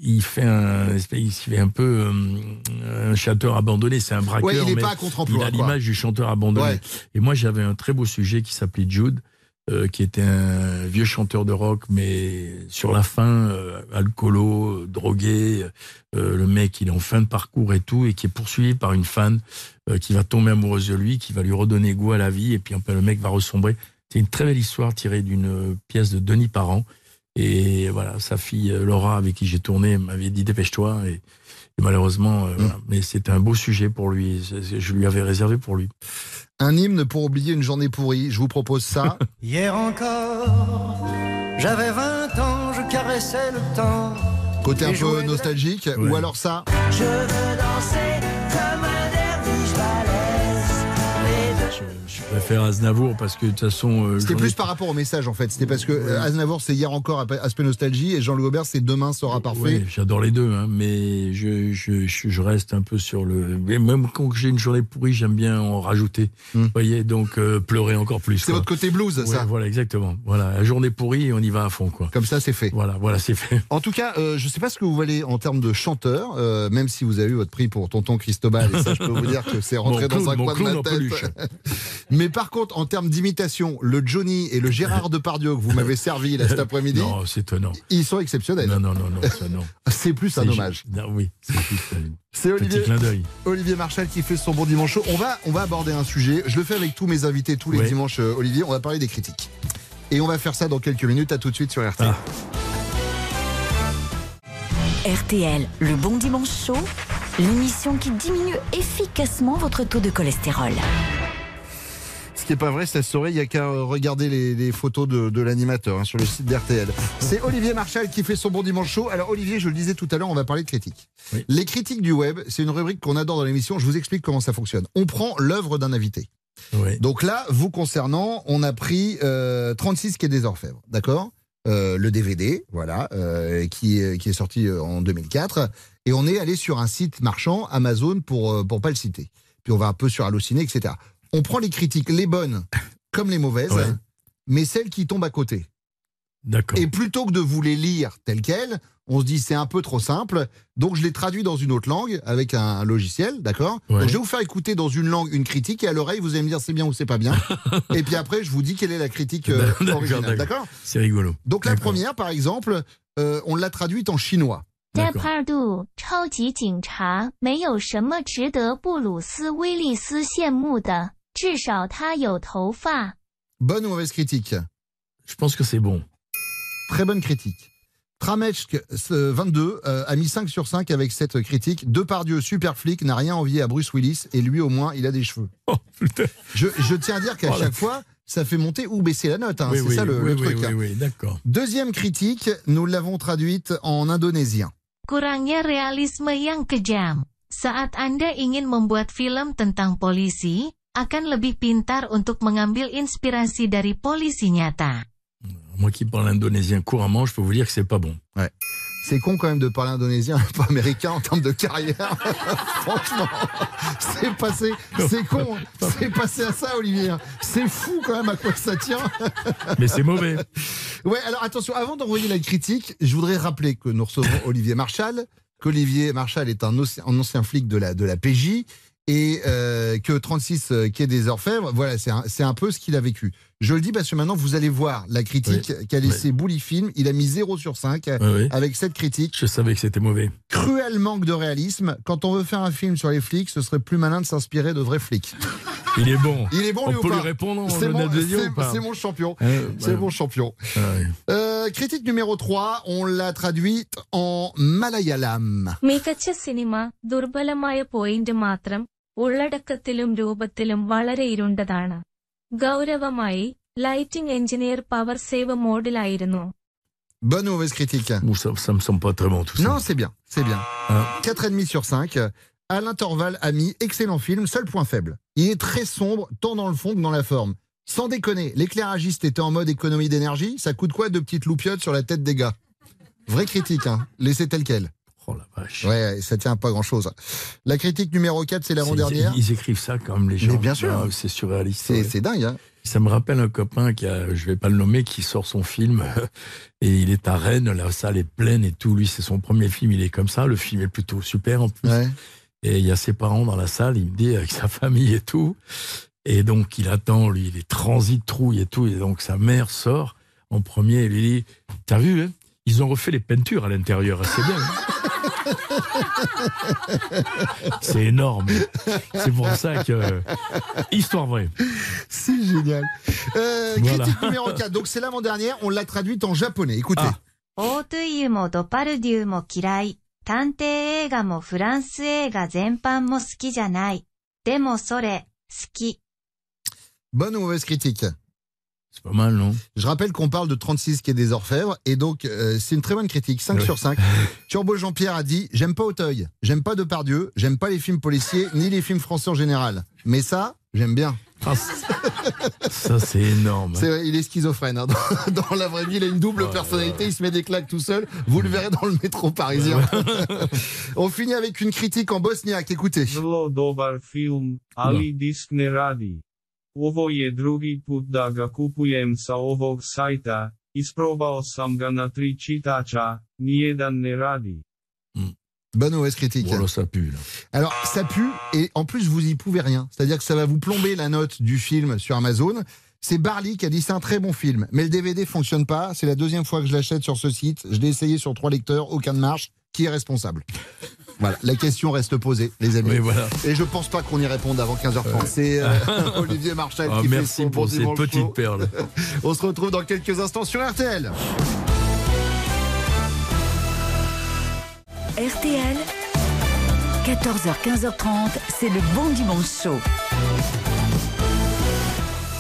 Il fait un, il fait un peu euh, un chanteur abandonné. C'est un braqueur. Ouais, il est mais pas à contre-emploi, Il a l'image du chanteur abandonné. Ouais. Et moi, j'avais un très beau sujet qui s'appelait Jude, euh, qui était un vieux chanteur de rock, mais sur la fin, euh, alcoolo, drogué. euh, le mec, il est en fin de parcours et tout, et qui est poursuivi par une fan euh, qui va tomber amoureuse de lui, qui va lui redonner goût à la vie, et puis après, le mec va ressombrer. C'est une très belle histoire tirée d'une pièce de Denis Parent. Et voilà, sa fille euh, Laura, avec qui j'ai tourné, m'avait dit dépêche-toi. Et, et malheureusement, euh, voilà. mais c'était un beau sujet pour lui. Je lui avais réservé pour lui. Un hymne pour oublier une journée pourrie. Je vous propose ça. Hier encore, j'avais 20 ans, je caressais le temps. Côté un peu nostalgique. Ouais. Ou alors ça. Je veux danser comme un je, je préfère Aznavour parce que de toute façon. euh, C'était ai- plus par rapport au message en fait. C'était parce que euh, Aznavour c'est hier encore aspect nostalgie et Jean-Louis Aubert c'est demain sera parfait. Oui, j'adore les deux, hein, mais je, reste un peu sur le. Même quand j'ai une journée pourrie, j'aime bien en rajouter. Vous voyez, donc euh, pleurer encore plus. Hmm. C'est votre côté blues, Ouais, ça. Voilà, exactement. Voilà, la journée pourrie, on y va à fond, quoi. Comme ça, c'est fait. Voilà, voilà, c'est fait. En tout cas, euh, je ne sais pas ce que vous valez en termes de chanteur, euh, même si vous avez eu votre prix pour Tonton Cristobal, et ça, je peux vous dire que c'est rentré Mon dans clown, un coin de ma tête. Mais par contre, en termes d'imitation, le Johnny et le Gérard Depardieu que vous m'avez servi là cet après-midi, Non, c'est étonnant. ils sont exceptionnels. Non, non, non, non, ça non. C'est plus un hommage. Non, oui, c'est plus un C'est petit Olivier, clin d'œil. Olivier Marchal qui fait son bon dimanche chaud. On va, on va aborder un sujet. Je le fais avec tous mes invités tous les Ouais. dimanches, euh, Olivier. On va parler des critiques. Et on va faire ça dans quelques minutes. À tout de suite sur RT. Ah. RTL, le bon dimanche chaud, l'émission qui diminue efficacement votre taux de cholestérol. Ce qui n'est pas vrai, ça se saurait. Il n'y a qu'à regarder les, les photos de, de l'animateur hein, sur le site d'RTL. C'est Olivier Marchal qui fait son bon dimanche chaud. Alors, Olivier, je le disais tout à l'heure, on va parler de critiques. Les critiques du web, c'est une rubrique qu'on adore dans l'émission. Je vous explique comment ça fonctionne. On prend l'œuvre d'un invité. Donc là, vous concernant, on a pris euh, 36 quai des Orfèvres, d'accord? Euh, Le DVD, voilà, euh, qui, est, qui est sorti euh, en 2004. Et on est allé sur un site marchand, Amazon, pour pour pas le citer. Puis on va un peu sur Allociné, etc On prend les critiques, les bonnes comme les mauvaises, Ouais. mais celles qui tombent à côté. D'accord. Et plutôt que de vous les lire telles quelles, on se dit c'est un peu trop simple, donc je les traduis dans une autre langue avec un, un logiciel, d'accord Ouais. Donc je vais vous faire écouter dans une langue une critique et à l'oreille vous allez me dire c'est bien ou c'est pas bien. et puis après je vous dis quelle est la critique euh, D'accord, originale, d'accord C'est rigolo. Donc la première par exemple, euh, on l'a traduite en chinois. 在帕杜，超级警察没有什么值得布鲁斯·威利斯羡慕的， 至少他有头发。 Bonne ou mauvaise critique Je pense que c'est bon. Très bonne critique. Tramechk ce 22 euh, a mis 5 sur 5 avec cette critique. Depardieu, super flic, n'a rien envié à Bruce Willis et lui au moins il a des cheveux. Je, je tiens à dire qu'à Oh, la- chaque fois, ça fait monter ou baisser la note. hein. Oui, C'est oui, ça le, oui, le oui, truc. oui, hein. oui, d'accord. Deuxième critique, nous l'avons traduite en indonésien. Kurangnya realisme yang kejam. Saat Anda ingin membuat film tentang polisi, akan lebih pintar untuk mengambil inspirasi dari polisi nyata. Moi qui parle indonésien couramment, je peux vous dire que c'est pas bon. Ouais. C'est con quand même de parler indonésien, pas américain en termes de carrière. Franchement, c'est passé, c'est con, c'est passé à ça, Olivier. C'est fou quand même à quoi ça tient. Mais c'est mauvais. Ouais, alors attention, avant d'envoyer la critique, je voudrais rappeler que nous recevons Olivier Marchal, qu'Olivier Marchal est un, ancien- un ancien flic de la, de la PJ et euh, que 36 euh, quai des Orfèvres, voilà, c'est un, un, peu ce qu'il a vécu. Je le dis parce que maintenant, vous allez voir la critique qu'a laissé. Bouli Film. Il a mis 0 sur 5 euh, avec cette critique. Je savais que c'était mauvais. Cruel manque de réalisme. Quand on veut faire un film sur les flics, ce serait plus malin de s'inspirer de vrais flics. Il est bon. Il est bon, on peut lui répondre. C'est mon, champion. Euh, c'est mon champion. Ah, critique numéro 3, on l'a traduite en malayalam. cinéma, matram ഉള്ളടക്കത്തിലും രൂപത്തിലും വളരെ ഇരുണ്ടതാണ് ഗൗരവമായി lighting engineer power save മോഡിലായിരുന്നു Bonne ou mauvaise critique Bon, ça, ça me semble pas très bon tout ça. Non, c'est bien, c'est bien. Hein 4,5 sur 5. Alain Torval a mis excellent film, seul point faible. Il est très sombre, tant dans le fond que dans la forme. Sans déconner, l'éclairagiste était en mode économie d'énergie. Ça coûte quoi de petites loupiottes sur la tête des gars Vraie critique, hein. Laissez tel quel. Oh la vache. Ouais, ça tient à pas grand chose. La critique numéro 4, c'est l'avant-dernière. Ils, ils écrivent ça comme les gens. Mais bien sûr. Ah, c'est surréaliste. C'est ouais. dingue, hein. Ça me rappelle un copain qui a, je vais pas le nommer, qui sort son film et il est à Rennes, la salle est pleine et tout. Lui, c'est son premier film, il est comme ça. Le film est plutôt super en plus. Ouais. Et il y a ses parents dans la salle, il me dit avec sa famille et tout. Et donc il attend, lui, il est transit, trouille et tout. Et donc sa mère sort en premier et lui dit T'as vu, hein? Ils ont refait les peintures à l'intérieur, c'est bien. c'est énorme. C'est pour ça que. Histoire vraie. C'est génial. Euh, Voilà. Critique numéro 4. Donc c'est l'avant-dernière, on l'a traduite en japonais. Écoutez. Ah. オートイユもドパルデューも嫌い。探偵映画もフランス映画全般も好きじゃない。でもそれ、好き。 Bonne ou mauvaise critique C'est pas mal, non? Je rappelle qu'on parle de 36 qui est des orfèvres et donc euh, c'est une très bonne critique, 5 Ouais. sur 5. Turbo Jean-Pierre a dit J'aime pas Auteuil, j'aime pas Depardieu, j'aime pas les films policiers ni les films français en général. Mais ça, j'aime bien. Ah, Ça, c'est énorme. C'est vrai, il est schizophrène. hein. Dans, dans la vraie vie, il a une double personnalité. Il se met des claques tout seul. Vous le verrez dans le métro parisien. On finit avec une critique en bosniaque. Écoutez. Film, ali. Ovo je drugi put da ga kupujem sa ovog sajta, isprobao sam ga na tri čitača, nijedan ne radi. Bonne ou mauvaise critique Bon, là, ça pue. Là. Alors, ça pue, et en plus, vous y pouvez rien. C'est-à-dire que ça va vous plomber la note du film sur Amazon. C'est Barley qui a dit c'est un très bon film, mais le DVD fonctionne pas. C'est la deuxième fois que je l'achète sur ce site. Je l'ai essayé sur trois lecteurs, aucun ne marche. Qui est responsable? Voilà, la question reste posée, les amis. Oui, voilà. Et je pense pas qu'on y réponde avant 15h30. C'est euh, Olivier Marchal Ah, qui fait merci son pour bon ces dimanche petites perles. On se retrouve dans quelques instants sur RTL. RTL, 14h, 15h30, c'est le bon dimanche chaud.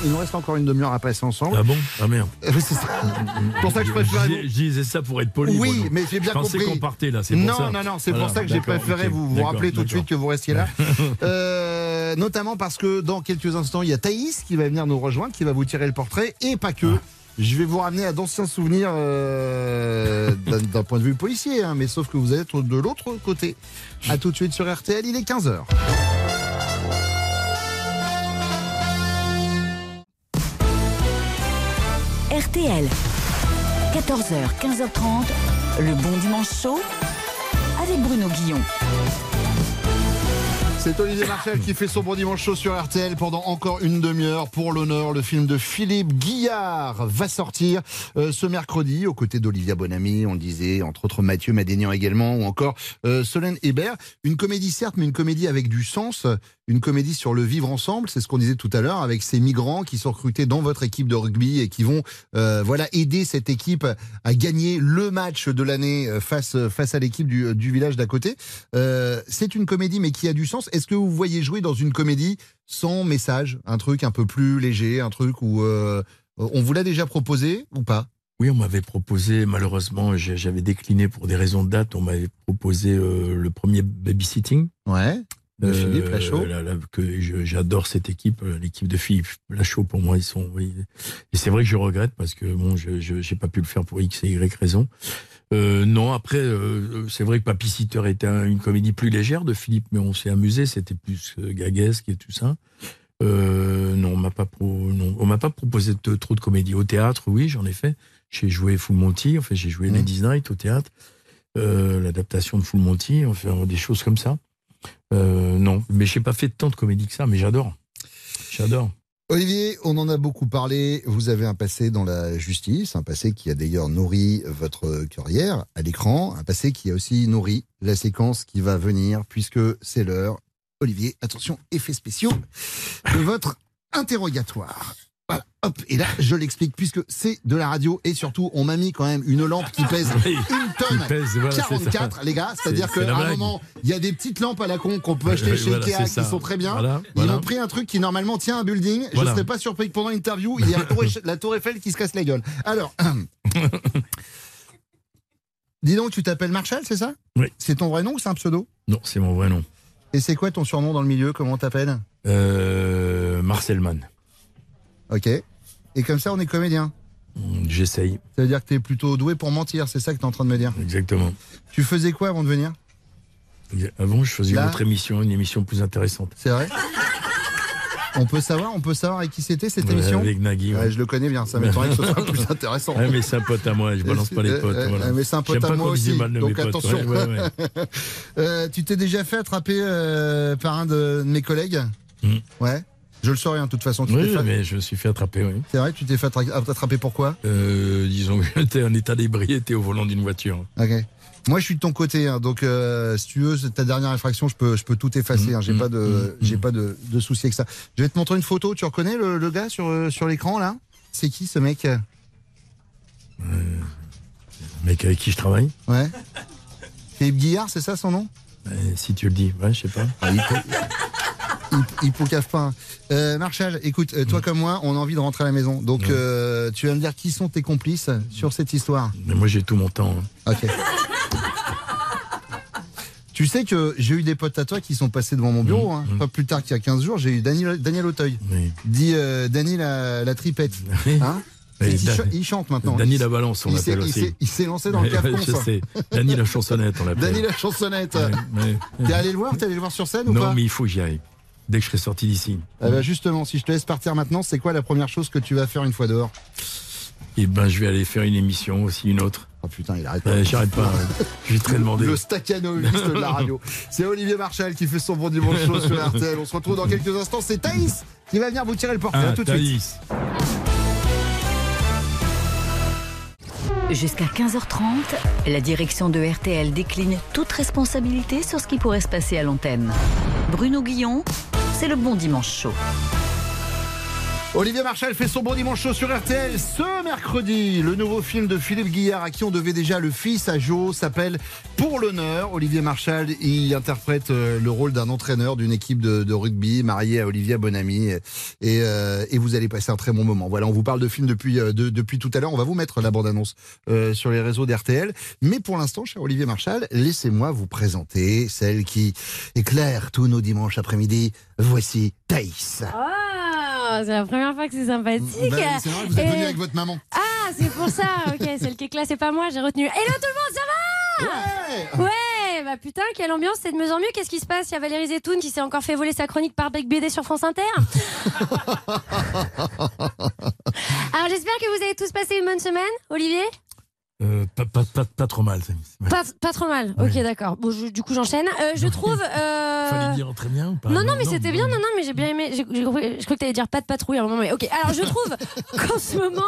Il nous reste encore une demi-heure à passer ensemble. Ah bon? Ah merde. Euh, c'est ça. pour ça que je préfère. Je disais ça pour être poli. Oui, moi, mais j'ai bien compris. qu'on partait là. c'est pour Non, ça. non, non, c'est Voilà, pour ça que j'ai préféré vous vous rappeler tout de suite que vous restiez là. Euh, notamment parce que dans quelques instants, il y a Thaïs qui va venir nous rejoindre, qui va vous tirer le portrait, et pas que. Je vais vous ramener à d'anciens souvenirs euh, d'un point de vue policier, hein, mais sauf que vous êtes de l'autre côté. À tout de suite sur RTL, il est 15h. RTL, 14h, 15h30, le bon dimanche chaud avec Bruno Guillon. C'est Olivier Marchal qui fait son bon dimanche chaud sur RTL pendant encore une demi-heure. Pour l'honneur, le film de Philippe Guillard va sortir euh, ce mercredi aux côtés d'Olivia Bonamy, on le disait, entre autres Mathieu Madénian également, ou encore euh, Solène Hébert. Une comédie certes, mais une comédie avec du sens, une comédie sur le vivre ensemble, c'est ce qu'on disait tout à l'heure, avec ces migrants qui sont recrutés dans votre équipe de rugby et qui vont euh, voilà aider cette équipe à gagner le match de l'année euh, face, face à l'équipe du, du village d'à côté. Euh, c'est une comédie mais qui a du sens. Est-ce que vous voyez jouer dans une comédie sans message, un truc un peu plus léger, un truc où euh, on vous l'a déjà proposé ou pas? Oui, on m'avait proposé, malheureusement, j'avais décliné pour des raisons de date, on m'avait proposé euh, le premier babysitting. Ouais. De Philippe Lachaud. là, là, que j'adore cette équipe, euh, l'équipe de Philippe Lachaud. Pour moi, ils sont. oui. Et c'est vrai que je regrette parce que bon, je j'ai pas pu le faire pour x et y raison. Euh, non, après, euh, c'est vrai que Papy Sitter était un- une comédie plus légère de Philippe, mais on s'est amusé. C'était plus euh, gaguesque et tout ça. Euh, non, on m'a pas pro, non, on m'a pas proposé de- trop de comédies au théâtre. Oui, j'en ai fait. J'ai joué Full Monty. Enfin, j'ai joué Ladies Night au théâtre. Euh, L'adaptation de Full Monty. Enfin, des choses comme ça. Euh, non, mais j'ai pas fait tant de comédies que ça, mais j'adore. J'adore. Olivier, on en a beaucoup parlé. Vous avez un passé dans la justice, un passé qui a d'ailleurs nourri votre carrière à l'écran, un passé qui a aussi nourri la séquence qui va venir, puisque c'est l'heure. Olivier, attention, effets spéciaux de votre interrogatoire. Hop, et là, je l'explique, puisque c'est de la radio, et surtout, on m'a mis quand même une lampe qui pèse Oui, une tonne pèse, voilà, c'est ça. 44, les gars. C'est-à-dire C'est- c'est qu'à un moment, il y a des petites lampes à la con qu'on peut acheter Oui, chez voilà, Ikea qui ça. sont très bien. Voilà, Ils ont pris un truc qui normalement tient un building. Je Voilà. serais pas surpris que pendant l'interview, il y ait la tour, Eiffel- la tour Eiffel qui se casse la gueule. Alors, dis donc, tu t'appelles Marshall, c'est ça? Oui. C'est ton vrai nom ou c'est un pseudo? Non, c'est mon vrai nom. Et c'est quoi ton surnom dans le milieu? Comment t'appelles? Euh, Marcel Mann. Ok. Et comme ça, on est comédien. J'essaye. Ça veut dire que t'es plutôt doué pour mentir, c'est ça que t'es en train de me dire Exactement. Tu faisais quoi avant de venir? Avant, je faisais Là une autre émission, une émission plus intéressante. C'est vrai? On peut savoir, on peut savoir avec qui c'était cette Ouais, émission? avec Nagui, ouais. Ouais, Je le connais bien, ça m'étonnerait que ce soit plus intéressant. Ouais, mais c'est un pote à moi, je balance pas les potes. euh, voilà. Mais c'est un pote à moi aussi, donc attention. Euh, tu t'es déjà fait attraper euh, par un de mes collègues? Ouais. Je le saurais, hein, de toute façon. Tu. Oui, fait- mais je me suis fait attraper, oui. C'est vrai, tu t'es fait attra- attraper pourquoi Euh, disons que j'étais en état d'ébriété au volant d'une voiture. Ok. Moi, je suis de ton côté, hein, donc euh, si tu veux, ta dernière infraction, je peux, je peux tout effacer. hein, j'ai Mm, pas de, j'ai pas de, de souci avec ça. Je vais te montrer une photo. Tu reconnais le, le gars sur, euh, sur l'écran là? C'est qui ce mec? Le mec avec qui je travaille? Ouais. Philippe Guillard, c'est ça son nom? Euh, si tu le dis, ouais, je sais pas. Ah, il, il, il pas. Euh, Marshall, écoute, euh, Mm. toi comme moi, on a envie de rentrer à la maison. Donc, euh, tu vas me dire qui sont tes complices sur cette histoire. Mais moi, j'ai tout mon temps. hein. Ok. Tu sais que j'ai eu des potes à toi qui sont passés devant mon bureau, hein. pas plus tard qu'il y a 15 jours, j'ai eu Daniel, Daniel Auteuil, dit euh, Dany la, la tripette. Hein Oui, il, Dan- ch- il chante maintenant. Dany la balance, on l'appelle aussi. Il s'est lancé dans le Ouais, Je sais. Dany la chansonnette, on l'appelle. Dany la chansonnette. Ouais. T'es allé le voir T'es allé le voir sur scène ou Non, pas mais il faut que j'y aille. Dès que je serai sorti d'ici. Eh ben, justement, si je te laisse partir maintenant, c'est quoi la première chose que tu vas faire une fois dehors? Et ben, je vais aller faire une émission aussi, une autre. Oh putain, il arrête pas. J'arrête pas. vais très demander. Le staccanoviste de la radio. C'est Olivier Marchal qui fait son bon dimanche chaud sur RTL. On se retrouve dans quelques instants. C'est Thaïs qui va venir vous tirer le portrait. Ah, tout de suite. Jusqu'à 15h30, la direction de RTL décline toute responsabilité sur ce qui pourrait se passer à l'antenne. Bruno Guillon, c'est le bon dimanche chaud. Olivier Marchal fait son bon dimanche chaud sur RTL ce mercredi. Le nouveau film de Philippe Guillard, à qui on devait déjà le fils à Joe, s'appelle Pour l'honneur. Olivier Marchal, il interprète euh, le rôle d'un entraîneur d'une équipe de, rugby marié à Olivia Bonamy. Et, euh, et vous allez passer un très bon moment. Voilà, on vous parle de film depuis, euh, de- depuis tout à l'heure. On va vous mettre la bande-annonce euh, sur les réseaux d'RTL. Mais pour l'instant, cher Olivier Marchal, laissez-moi vous présenter celle qui éclaire tous nos dimanches après-midi. Voici Thaïs. Ah, c'est la première fois que c'est sympathique. Ben c'est vrai, vous êtes Et- venu avec votre maman. Ah, c'est pour ça. Ok, celle qui est classe, c'est pas moi, j'ai retenu. Hello tout le monde, ça va? Ouais bah putain, quelle ambiance, c'est de mieux en mieux. Qu'est-ce qui se passe? Il y a Valérie Zetoun qui s'est encore fait voler sa chronique par Bec BD sur France Inter. Alors j'espère que vous avez tous passé une bonne semaine, Olivier Euh, pas, pas, pas, pas trop mal. pas, pas trop mal. Ok, d'accord. Bon, je- du coup, j'enchaîne. Euh, je trouve. euh, Fallait dire très bien ou pas? Non, non, mais c'était bien. Non, non, mais j'ai bien aimé. J'ai j'ai compris- je crois que t'allais dire pas de patrouille à un moment. Mais ok. Alors, je trouve qu'en ce moment,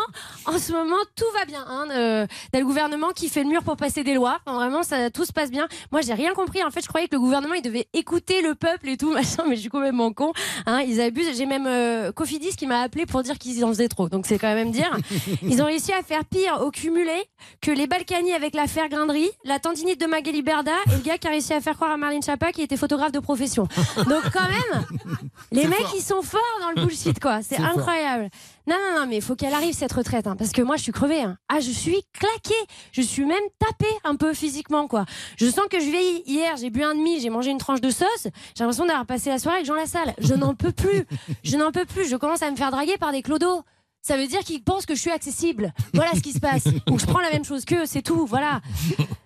en ce moment, tout va bien. Hein. Euh, T'as le gouvernement qui fait le mur pour passer des lois. Enfin, vraiment, ça, tout se passe bien. Moi, j'ai rien compris. En fait, je croyais que le gouvernement, il devait écouter le peuple et tout, machin. Mais je suis complètement con. Hein. Ils abusent. J'ai même Cofidis qui m'a appelé pour dire qu'ils en faisaient trop. Donc, c'est quand même dire. Ils ont réussi à faire pire au cumulé que les Balkany avec l'affaire Grindry, la tendinite de Magali Berda et le gars qui a réussi à faire croire à Marlène Chapa qui était photographe de profession. Donc quand même, les mecs fort. ils sont forts dans le bullshit quoi. C'est fort. incroyable. Non non non mais il faut qu'elle arrive cette retraite hein, parce que moi je suis crevée. hein. Ah je suis claquée. Je suis même tapée un peu physiquement quoi. Je sens que je vieillis. Hier j'ai bu un demi, j'ai mangé une tranche de sauce. J'ai l'impression d'avoir passé la soirée avec Jean Lassalle. Je n'en peux plus. Je n'en peux plus. Je commence à me faire draguer par des clodos. Ça veut dire qu'ils pensent que je suis accessible. Voilà ce qui se passe. Ou je prends la même chose qu'eux, c'est tout. Voilà.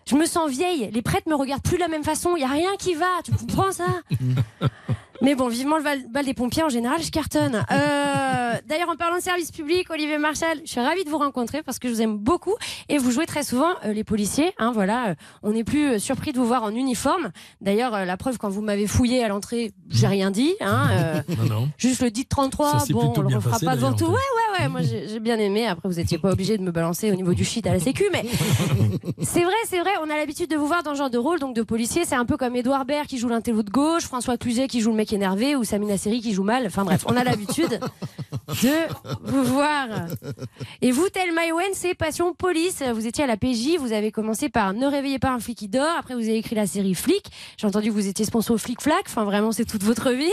Je me sens vieille. Les prêtres me regardent plus de la même façon. Il y a rien qui va. Tu comprends ça? Mais bon, vivement le bal des pompiers, en général, je cartonne. Euh, D'ailleurs, en parlant de service public, Olivier Marchal, je suis ravie de vous rencontrer parce que je vous aime beaucoup et vous jouez très souvent euh, les policiers. Hein, voilà, euh, on n'est plus surpris de vous voir en uniforme. D'ailleurs, euh, la preuve, quand vous m'avez fouillé à l'entrée, j'ai rien dit. Hein, euh, Non, non. Juste le dit 33, Ça s'est bon, on le refera passé, pas devant tout. Ouais, ouais, ouais, moi j'ai bien aimé. Après, vous étiez pas obligé de me balancer au niveau du shit à la sécu, mais c'est vrai, c'est vrai, on a l'habitude de vous voir dans ce genre de rôle, donc de policier. C'est un peu comme Edouard Baird qui joue l'intello de gauche, François Cluzet qui joue le mec énervé, ou Samina Seri qui joue mal. Enfin bref, on a l'habitude de vous voir. Et vous, tel Maïwen, c'est Passion Police. Vous étiez à la PJ, vous avez commencé par Ne réveillez pas un flic qui dort. Après, vous avez écrit la série Flic. J'ai entendu que vous étiez sponsor Flic Flac. Enfin, vraiment, c'est toute votre vie.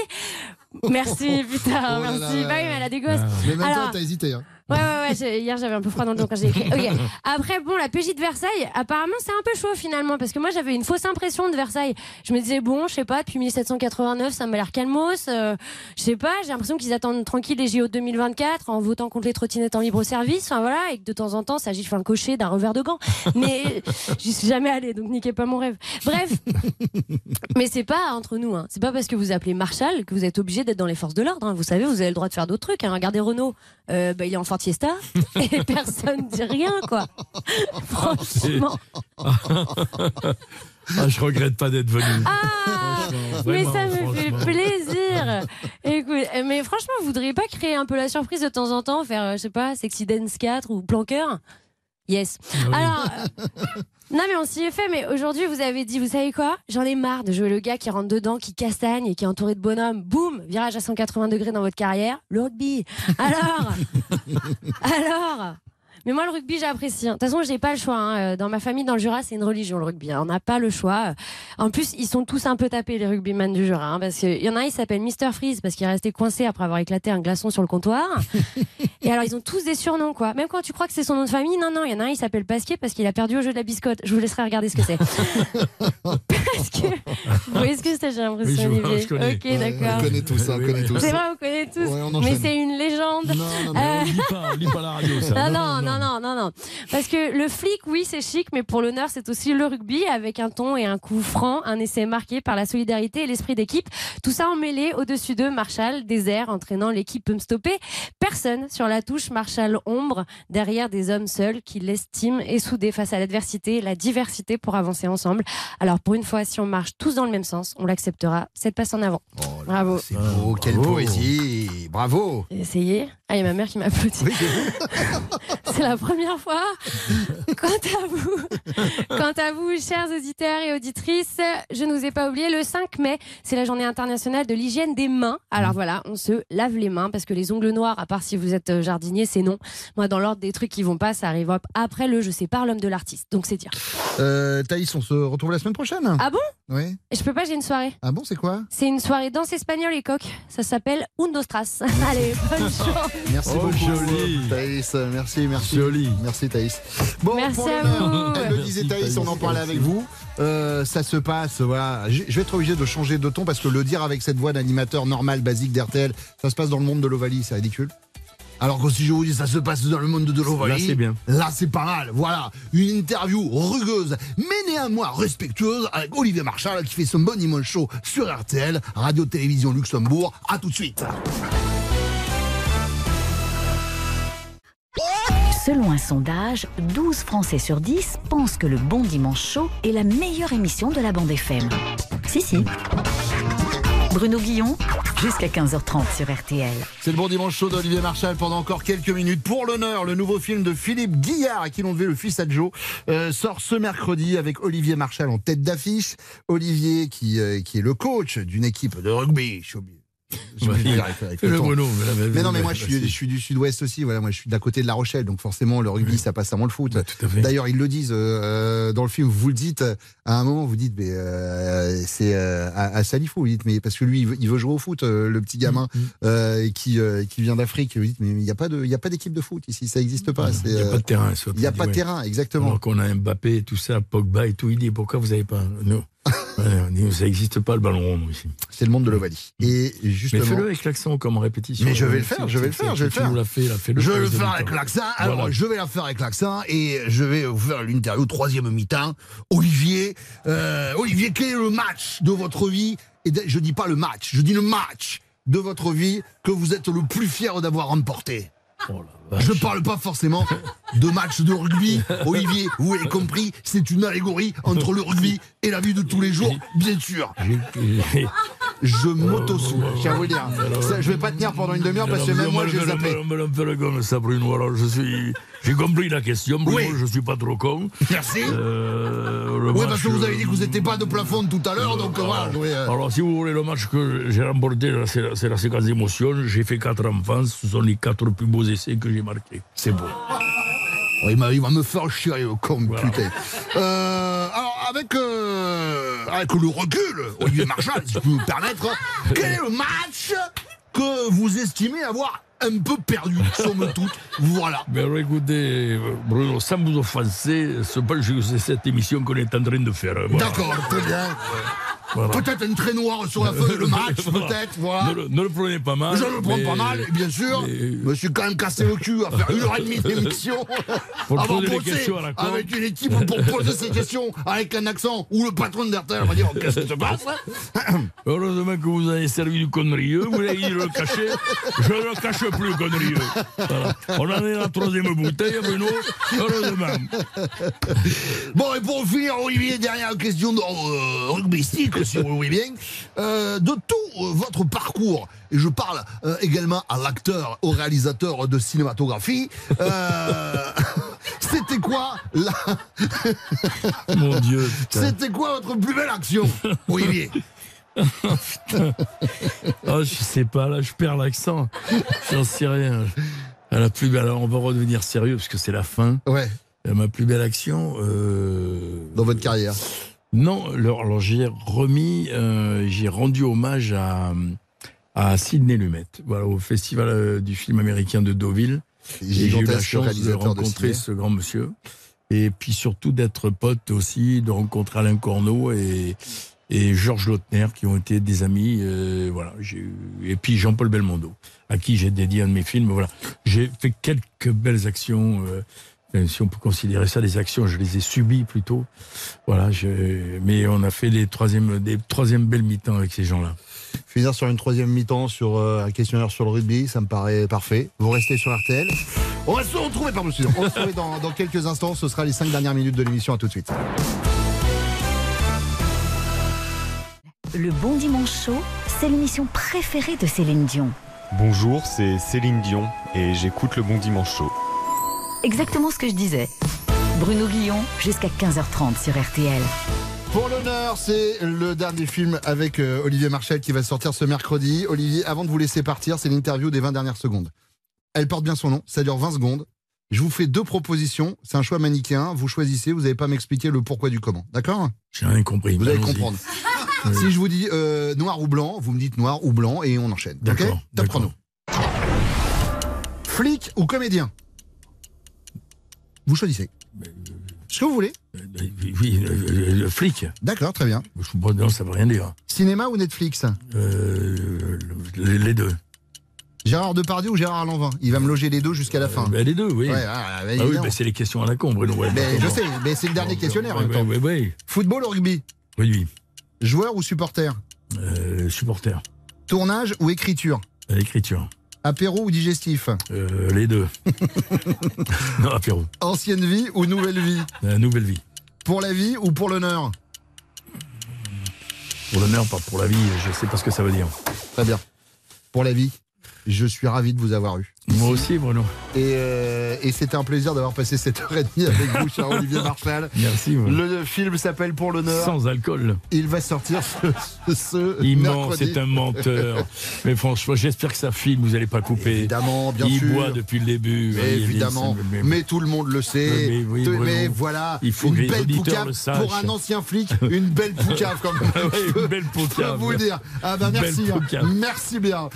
Merci, putain, Oh là merci. là là bah oui, mais elle a des gosses. Mais même Alors- toi, t'as hésité. Hein. Ouais, ouais, ouais. Hier, j'avais un peu froid dans le dos quand j'ai écrit. Après, bon, la PJ de Versailles, apparemment, c'est un peu chaud finalement, parce que moi, j'avais une fausse impression de Versailles. Je me disais, bon, je sais pas, depuis 1789, ça m'a l'air calmos. euh, je sais pas, j'ai l'impression qu'ils attendent tranquille les JO 2024 en votant contre les trottinettes en libre service. Enfin, voilà, et que de temps en temps, ça gifle un cocher d'un revers de gant. Mais j'y suis jamais allée, donc niquez pas mon rêve. Bref. Mais c'est pas entre nous, hein. C'est pas parce que vous appelez Marshall que vous êtes obligé d'être dans les forces de l'ordre. hein. Vous savez, vous avez le droit de faire d'autres trucs. hein. Regardez Renault, euh, bah, il est en Et personne dit rien, quoi. Franchement. Ah, je regrette pas d'être venu. Ah, mais ça me fait plaisir. Écoute, euh, mais franchement, vous voudriez pas créer un peu la surprise de temps en temps, faire, euh, je sais pas, Sexy Dance 4 ou Planqueur? Yes. Alors, non mais on s'y est fait, mais aujourd'hui vous avez dit, vous savez quoi? J'en ai marre de jouer le gars qui rentre dedans, qui castagne et qui est entouré de bonhommes. Boum, virage à 180 degrés dans votre carrière. Le rugby. Alors, alors? Mais moi, le rugby, j'apprécie. hein. De toute façon, j'ai pas le choix. hein. Euh, Dans ma famille, dans le Jura, c'est une religion, le rugby. hein. On n'a pas le choix. En plus, ils sont tous un peu tapés, les rugbyman du Jura. hein, parce qu'il y en a un, il s'appelle Mister Freeze, parce qu'il est resté coincé après avoir éclaté un glaçon sur le comptoir. Et alors, ils ont tous des surnoms, quoi. Même quand tu crois que c'est son nom de famille, non, non, il y en a un, il s'appelle Pasquier parce qu'il a perdu au jeu de la biscotte. Je vous laisserai regarder ce que c'est. parce que est-ce que ça j'ai l'impression, Oui, je je connais. Ok, Ouais, d'accord. On connaît tout ça, on connaît tout C'est vrai, on connaît tous. Ouais, on mais c'est une légende. non, Euh, On lit pas, on lit pas la radio, ça. Ah non, non, non, non, non. Parce que le flic, oui, c'est chic, mais pour l'honneur, c'est aussi le rugby avec un ton et un coup franc, un essai marqué par la solidarité et l'esprit d'équipe. Tout ça emmêlé au-dessus d'eux, Marshall, désert, entraînant l'équipe peut me stopper. Personne sur la touche, Marshall ombre, derrière des hommes seuls qui l'estiment et soudés face à l'adversité, la diversité pour avancer ensemble. Alors pour une fois, si on marche tous dans le même sens, on l'acceptera. Cette passe en avant. Bravo. C'est beau, quelle bravo. poésie. Bravo. Essayez. Ah, il y a ma mère qui m'applaudit. C'est la première fois. Quant à vous, quant à vous, chers auditeurs et auditrices, je ne vous ai pas oublié, le 5 mai, c'est la journée internationale de l'hygiène des mains. Alors voilà, on se lave les mains parce que les ongles noirs, à part si vous êtes euh, jardinier, c'est non. Moi, dans l'ordre des trucs qui vont pas, ça arrive après le je sais pas l'homme de l'artiste. Donc c'est dire. Euh, Thaïs, on se retrouve la semaine prochaine. Ah bon? Oui. Je peux pas, j'ai une soirée. Ah bon, c'est quoi? C'est une soirée danse espagnole et coq. Ça s'appelle Undostras. Allez, bonne chance. Merci Oh, beaucoup, joli. Thaïs. Merci, merci. Joli. Merci, Thaïs. Bon, Merci à vous. Elle le disait, Thaïs, on en parlait avec vous. Euh, ça se passe, voilà. Je je vais être obligé de changer de ton parce que le dire avec cette voix d'animateur normal, basique d'RTL, ça se passe dans le monde de l'Ovalie, c'est ridicule. Alors que si je vous dis ça se passe dans le monde de l'Ovalie, Là, c'est bien. Là, c'est pas mal. Voilà, une interview rugueuse, mais néanmoins respectueuse avec Olivier Marchal qui fait son bon dimanche show sur RTL, Radio-Télévision Luxembourg. À tout de suite. Selon un sondage, 12 Français sur 10 pensent que le Bon Dimanche Chaud est la meilleure émission de la bande FM. Si, si. Bruno Guillon, jusqu'à 15h30 sur RTL. C'est le bon dimanche chaud d'Olivier Marchal pendant encore quelques minutes. Pour l'honneur, le nouveau film de Philippe Guillard, à qui l'on devait le fils Joe, euh, sort ce mercredi avec Olivier Marchal en tête d'affiche. Olivier qui, euh, qui est le coach d'une équipe de rugby. Je avec- avec le ton. Bruno. mais non, mais moi je suis, vas-y. je suis du sud-ouest aussi. Voilà, moi je suis d'à côté de La Rochelle, donc forcément le rugby ça passe avant le foot. Fait. D'ailleurs, ils le disent euh, dans le film. Vous le dites à un moment, vous dites, mais euh, c'est euh, à, à Salifou. Vous dites, mais parce que lui, il veut, il veut jouer au foot, euh, le petit gamin Mm, et qui qui vient d'Afrique. Vous dites, mais il n'y a pas de, il y a pas d'équipe de foot ici, ça n'existe pas. Il n'y a pas de terrain. Il n'y a pas de terrain, exactement. Alors qu'on a Mbappé tout ça, Pogba et tout, il dit pourquoi vous n'avez pas nous, ouais, Ça n'existe pas le ballon rond ici. C'est le monde de l'Ovalie. Et Mais justement, fais-le avec l'accent comme répétition. Mais je vais le faire, je vais le faire, je vais le faire. fait, là, fais-le je vais le faire avec l'accent. Alors, Voilà. je vais la faire avec l'accent et je vais vous faire l'interview troisième mi-temps. Olivier, euh, Olivier, quel est le match de votre vie? Et je dis pas le match, je dis le match de votre vie que vous êtes le plus fier d'avoir remporté. Oh vache. Je parle pas forcément de match de rugby. Olivier, vous avez compris, c'est une allégorie entre le rugby et la vie de tous les jours, bien sûr. Je m'auto-sous, je tiens à vous dire. Ça, je vais pas tenir pendant une demi-heure parce que même moi, je vais zapper. Me fait le ça, Bruno. Alors, je suis. J'ai compris la question, Bruno. Oui. Je suis pas trop con. Merci. Euh, Oui, parce que vous avez dit que vous n'étiez pas de plafond tout à l'heure, donc voilà. euh, Alors, si vous voulez, le match que j'ai remporté, c'est la, la séquence d'émotion. J'ai fait quatre enfants. Ce sont les quatre plus beaux essais que j'ai marqués. C'est beau. Il, va, il va me faire chier, le con, Voilà. putain. Euh, alors, avec, euh, avec le recul, Olivier Marchal, si je peux me permettre, quel est le match que vous estimez avoir un peu perdu, somme toute? Voilà. Mais alors, écoutez, Bruno, sans vous offenser, ce pas c'est cette émission qu'on est en train de faire. Voilà. D'accord, très bien. Peut-être une traîne noire sur la feuille, le match, peut-être. Voilà. Ne, le, prenez pas mal. Je le prends pas mal, bien sûr. Mais... me suis quand même cassé le cul à faire une heure et demie d'émission. avant poser avec une équipe pour poser ces questions avec un accent où le patron d'RTL va dire Qu'est-ce qui se passe Heureusement que vous avez servi du connerie. Vous l'avez dit le cacher. Je ne le cache plus, connerie. Voilà. On en est à la troisième bouteille, Bruno. Heureusement. Bon, et pour finir, Olivier, dernière question de euh, rugby stick si vous voulez bien. Euh, de tout euh, votre parcours, et je parle euh, également à l'acteur, au réalisateur de cinématographie, c'était quoi la... Mon Dieu. C'était quoi votre plus belle action, Olivier? Oh, je sais pas, là, je perds l'accent. J'en sais rien. À la plus belle, alors on va redevenir sérieux parce que c'est la fin. Ouais, Ma plus belle action. dans votre carrière. Non, alors, alors j'ai remis, euh, j'ai rendu hommage à, à Sidney Lumet, voilà, au festival euh, du film américain de Deauville. J'ai eu la chance de rencontrer ce grand monsieur. Et puis surtout d'être pote aussi, de rencontrer Alain Corneau et, et Georges Lautner, qui ont été des amis. euh, voilà, eu- et puis Jean-Paul Belmondo, à qui j'ai dédié un de mes films. Voilà, j'ai fait quelques belles actions. euh, si on peut considérer ça des actions, je les ai subies plutôt. Voilà, je- mais on a fait des troisièmes, des troisièmes belles mi-temps avec ces gens-là. Finir sur une troisième mi-temps sur euh, un questionnaire sur le rugby, ça me paraît parfait. Vous restez sur RTL. On va se retrouver, pardon. On va se retrouver dans, dans quelques instants. Ce sera les cinq dernières minutes de l'émission. À tout de suite. Le Bon Dimanche Show, c'est l'émission préférée de Céline Dion. Bonjour, c'est Céline Dion et j'écoute le Bon Dimanche Show. Exactement ce que je disais. Bruno Guillon, jusqu'à 15h30 sur RTL. Pour l'honneur, c'est le dernier film avec euh, Olivier Marchal qui va sortir ce mercredi. Olivier, avant de vous laisser partir, c'est l'interview des 20 dernières secondes. Elle porte bien son nom, ça dure 20 secondes. Je vous fais deux propositions, c'est un choix manichéen, vous choisissez, vous n'allez pas m'expliquer le pourquoi du comment, d'accord? J'ai rien compris. Vous allez comprendre. Oui. Si je vous dis euh, noir ou blanc, vous me dites noir ou blanc et on enchaîne. D'accord, Ok Top d'accord. chrono. Flic ou comédien? Vous choisissez. Ce que vous voulez. Oui, le, le flic. D'accord, très bien. Je bon, non, ça veut rien dire. Cinéma ou Netflix? Euh, le- les deux. Gérard Depardieu ou Gérard Lanvin? Il va me loger les deux jusqu'à la fin. Ben, les deux, oui. Ouais, ah, bah, Ah oui, ben, c'est les questions à la con, Bruno. Ouais, Mais je sais, mais c'est le dernier questionnaire en Oui, même temps. oui, oui, Football ou rugby? Oui. oui. Joueur ou supporter? Euh, supporter. Tournage ou écriture? L'écriture. Apéro ou digestif Euh, les deux. non, apéro. Ancienne vie ou nouvelle vie La nouvelle vie. Pour la vie ou pour l'honneur Pour l'honneur, pas pour la vie, je sais pas ce que ça veut dire. Très bien. Pour la vie, je suis ravi de vous avoir eu. Moi aussi, Bruno. Et, euh, et c'était un plaisir d'avoir passé cette heure et demie avec vous, cher Olivier Marchal. Merci. Le film s'appelle Pour l'honneur. Sans alcool. Il va sortir ce, ce Il ment, c'est un menteur. Mais franchement, j'espère que ça filme, vous n'allez pas couper. Évidemment, bien il sûr. boit depuis le début. Mais Oui, évidemment, mais- mais, tout le monde le sait. Mais oui, Bruno. mais voilà, Il faut une belle poucave pour un ancien flic, une belle poucave quand même. Ouais, une belle Je peux poucave. vous le dire. Ah ben merci, hein. merci bien.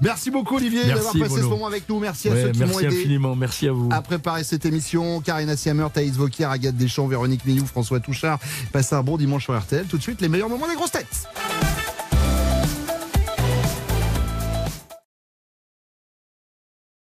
Merci beaucoup Olivier d'avoir passé ce moment avec nous. Merci à Ouais, ceux qui m'ont merci aidé infiniment, merci à vous. à préparer cette émission. Karina Siamer, Thaïs Vauquier, Agathe Deschamps, Véronique Millou, François Touchard. Passez un bon dimanche sur RTL. Tout de suite, les meilleurs moments des grosses têtes.